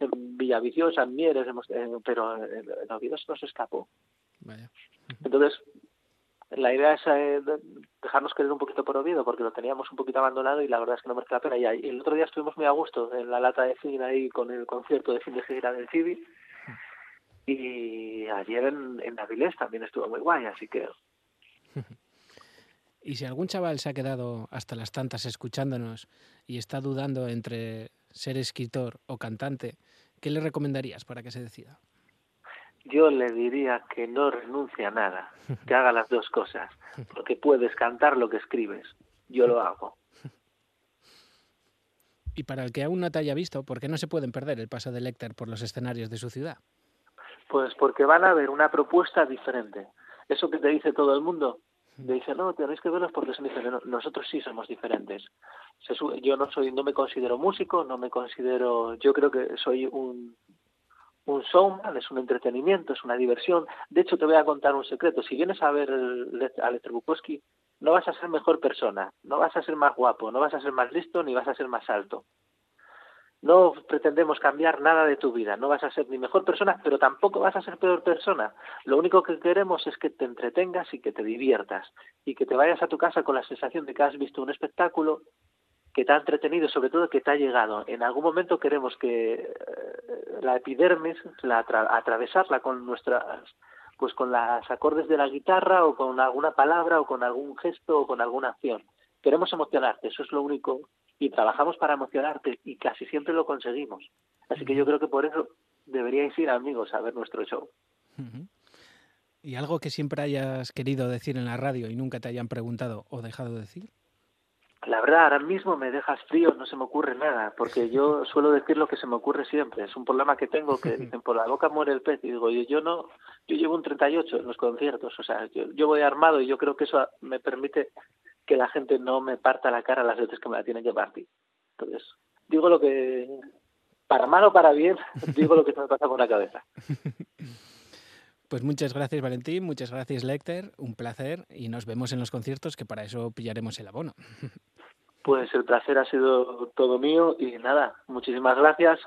en Villaviciosa, en Mieres, hemos, eh, pero en, en Oviedo se nos escapó. Vaya. Entonces, la idea es eh, de- dejarnos querer un poquito por Oviedo, porque lo teníamos un poquito abandonado y la verdad es que no merece la pena. Y, ahí- y el otro día estuvimos muy a gusto en la lata de cine ahí con el concierto de fin de gira del Civi. Y ayer en, en Avilés también estuvo muy guay, así que Y si algún chaval se ha quedado hasta las tantas escuchándonos y está dudando entre ser escritor o cantante, ¿qué le recomendarías para que se decida? Yo le diría que no renuncie a nada, que haga las dos cosas, porque puedes cantar lo que escribes. Yo lo hago. Y para el que aún no te haya visto, ¿por qué no se pueden perder el paso de Lecter por los escenarios de su ciudad? Pues porque van a ver una propuesta diferente. Eso que te dice todo el mundo, te dice, no, tenéis que verlos porque son diferentes. No, Nosotros sí somos diferentes. Yo no soy, no me considero músico, no me considero, yo creo que soy un, un showman, es un entretenimiento, es una diversión. De hecho, te voy a contar un secreto. Si vienes a ver a Lester Bukowski, no vas a ser mejor persona, no vas a ser más guapo, no vas a ser más listo, ni vas a ser más alto. No pretendemos cambiar nada de tu vida, no vas a ser ni mejor persona, pero tampoco vas a ser peor persona. Lo único que queremos es que te entretengas y que te diviertas y que te vayas a tu casa con la sensación de que has visto un espectáculo que te ha entretenido, sobre todo que te ha llegado. En algún momento queremos que eh, la epidermis, la atra- atravesarla con nuestras pues con los acordes de la guitarra o con alguna palabra o con algún gesto o con alguna acción. Queremos emocionarte, eso es lo único y trabajamos para emocionarte y casi siempre lo conseguimos. Así que yo creo que por eso deberíais ir amigos a ver nuestro show. ¿Y algo que siempre hayas querido decir en la radio y nunca te hayan preguntado o dejado de decir? La verdad, ahora mismo me dejas frío, no se me ocurre nada, porque yo suelo decir lo que se me ocurre siempre. Es un problema que tengo que dicen, por la boca muere el pez. Y digo, yo, yo no, yo llevo un 38 en los conciertos, o sea, yo, yo voy armado y yo creo que eso me permite que la gente no me parta la cara las veces que me la tiene que partir. Entonces, digo lo que para mal o para bien, digo lo que se me pasa por la cabeza. Pues muchas gracias Valentín, muchas gracias Lecter, un placer y nos vemos en los conciertos que para eso pillaremos el abono. Pues el placer ha sido todo mío y nada, muchísimas gracias,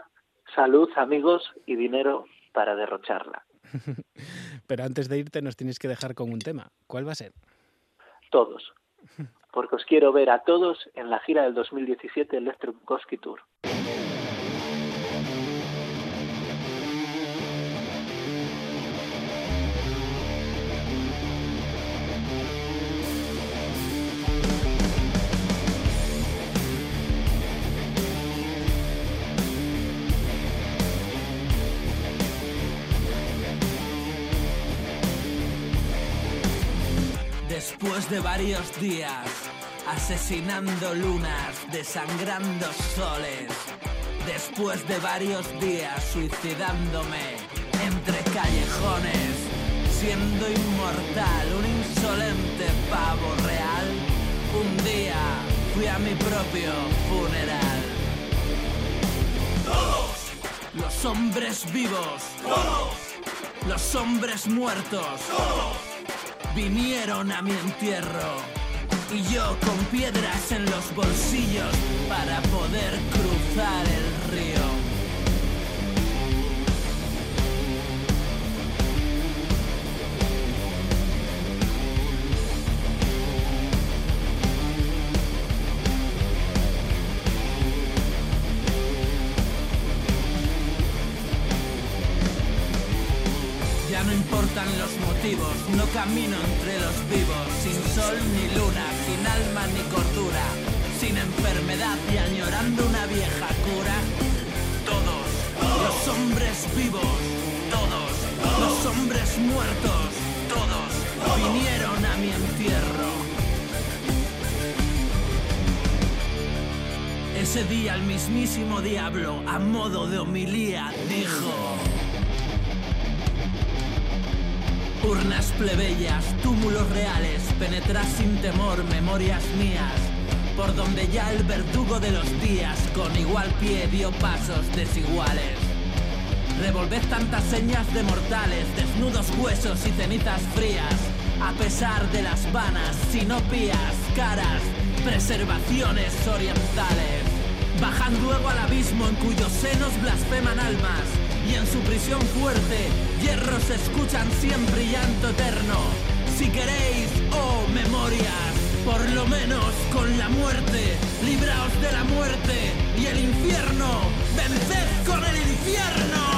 salud amigos y dinero para derrocharla. Pero antes de irte nos tienes que dejar con un tema. ¿Cuál va a ser? Todos. Porque os quiero ver a todos en la gira del 2017 Electric Bukowski Tour. Después de varios días asesinando lunas, desangrando soles, después de varios días suicidándome entre callejones, siendo inmortal, un insolente pavo real, un día fui a mi propio funeral. Todos. Los hombres vivos, todos. Los hombres muertos, todos vinieron a mi entierro y yo con piedras en los bolsillos para poder cruzar el río. No camino entre los vivos, sin sol ni luna, sin alma ni cordura, sin enfermedad y añorando una vieja cura. Todos, los hombres vivos, todos, los hombres muertos, todos, vinieron a mi entierro. Ese día el mismísimo diablo, a modo de homilía, dijo... Urnas plebeyas, túmulos reales, penetrar sin temor memorias mías, por donde ya el verdugo de los días con igual pie dio pasos desiguales. Revolved tantas señas de mortales, desnudos huesos y cenizas frías, a pesar de las vanas, sinopías, caras, preservaciones orientales. Bajad luego al abismo en cuyos senos blasfeman almas, su prisión fuerte hierros escuchan siempre llanto eterno. Si queréis, oh memorias, por lo menos con la muerte, libraos de la muerte y el infierno, venced con el infierno.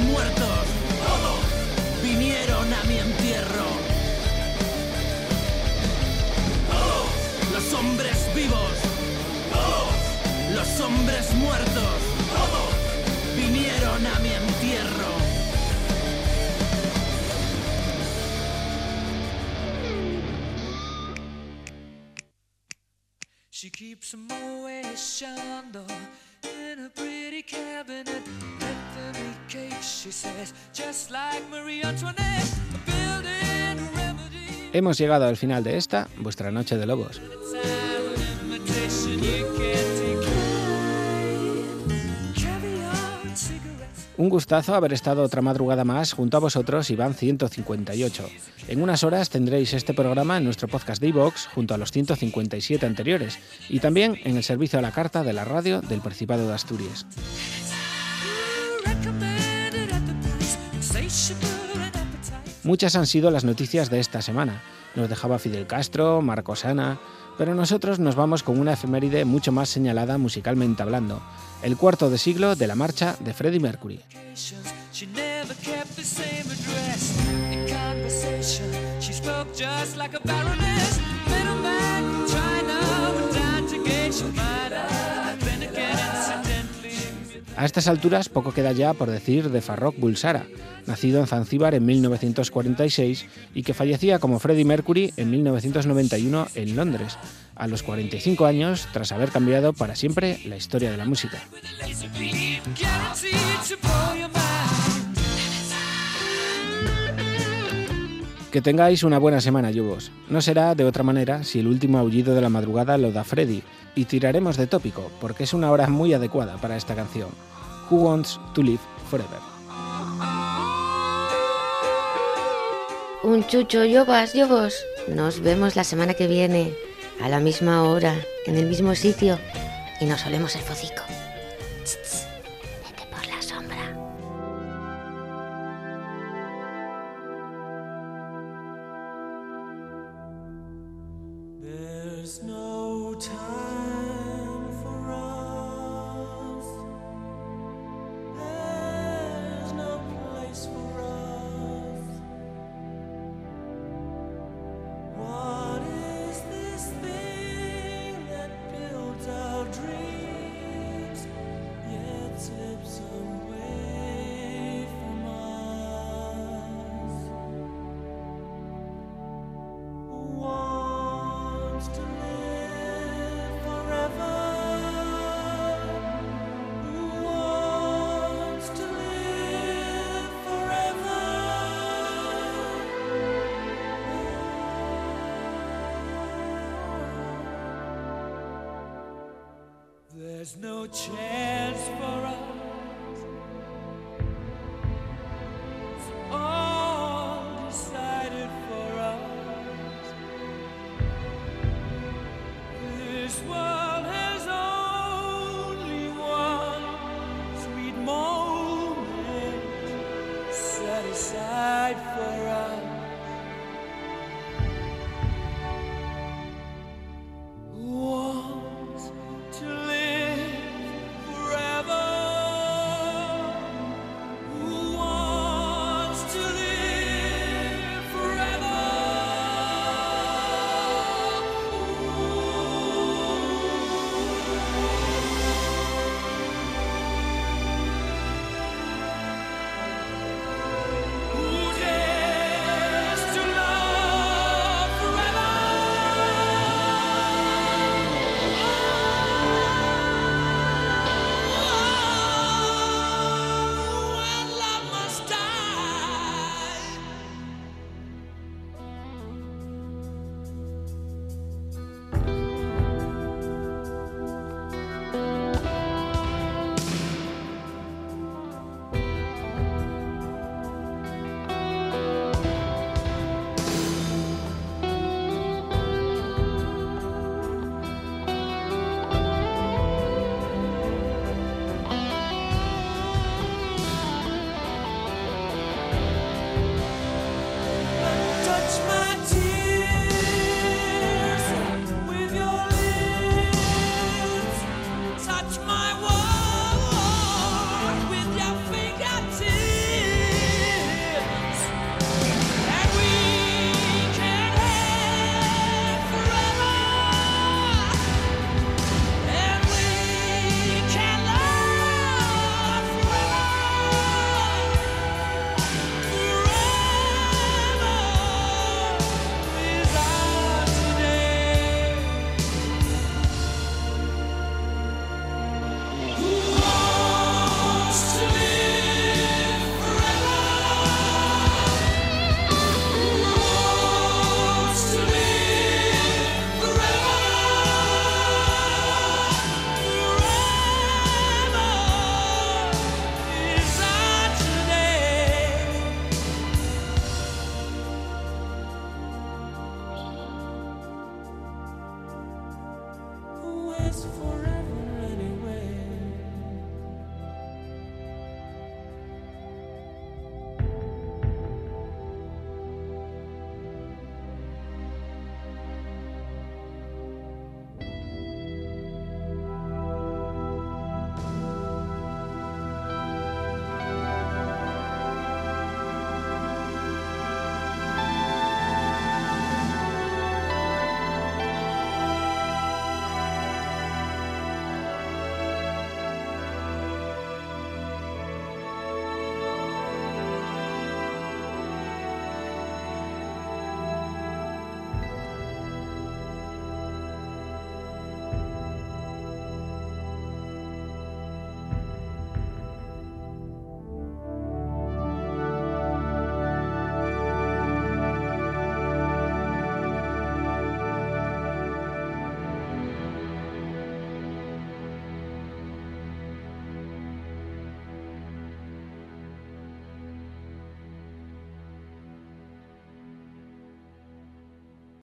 Muertos, vinieron a mi entierro. Los hombres vivos, los hombres muertos, vinieron a mi entierro. She keeps a Chandon in a pretty cabinet. Hemos llegado al final de esta, vuestra noche de lobos. Un gustazo haber estado otra madrugada más junto a vosotros, Iván 158. En unas horas tendréis este programa en nuestro podcast de iVox junto a los 157 anteriores y también en el servicio a la carta de la radio del Principado de Asturias. Muchas han sido las noticias de esta semana. Nos dejaba Fidel Castro, Marcos Ana, pero nosotros nos vamos con una efeméride mucho más señalada musicalmente hablando, el cuarto de siglo de la marcha de Freddie Mercury. A estas alturas poco queda ya por decir de Farrokh Bulsara, nacido en Zanzíbar en 1946 y que fallecía como Freddie Mercury en 1991 en Londres, a los 45 años tras haber cambiado para siempre la historia de la música. Que tengáis una buena semana, yugos. No será de otra manera si el último aullido de la madrugada lo da Freddy, y tiraremos de tópico, porque es una hora muy adecuada para esta canción. Who Wants to Live Forever? Un chucho, yogos, yogos. Nos vemos la semana que viene, a la misma hora, en el mismo sitio, y nos olemos el focico. No chance for us.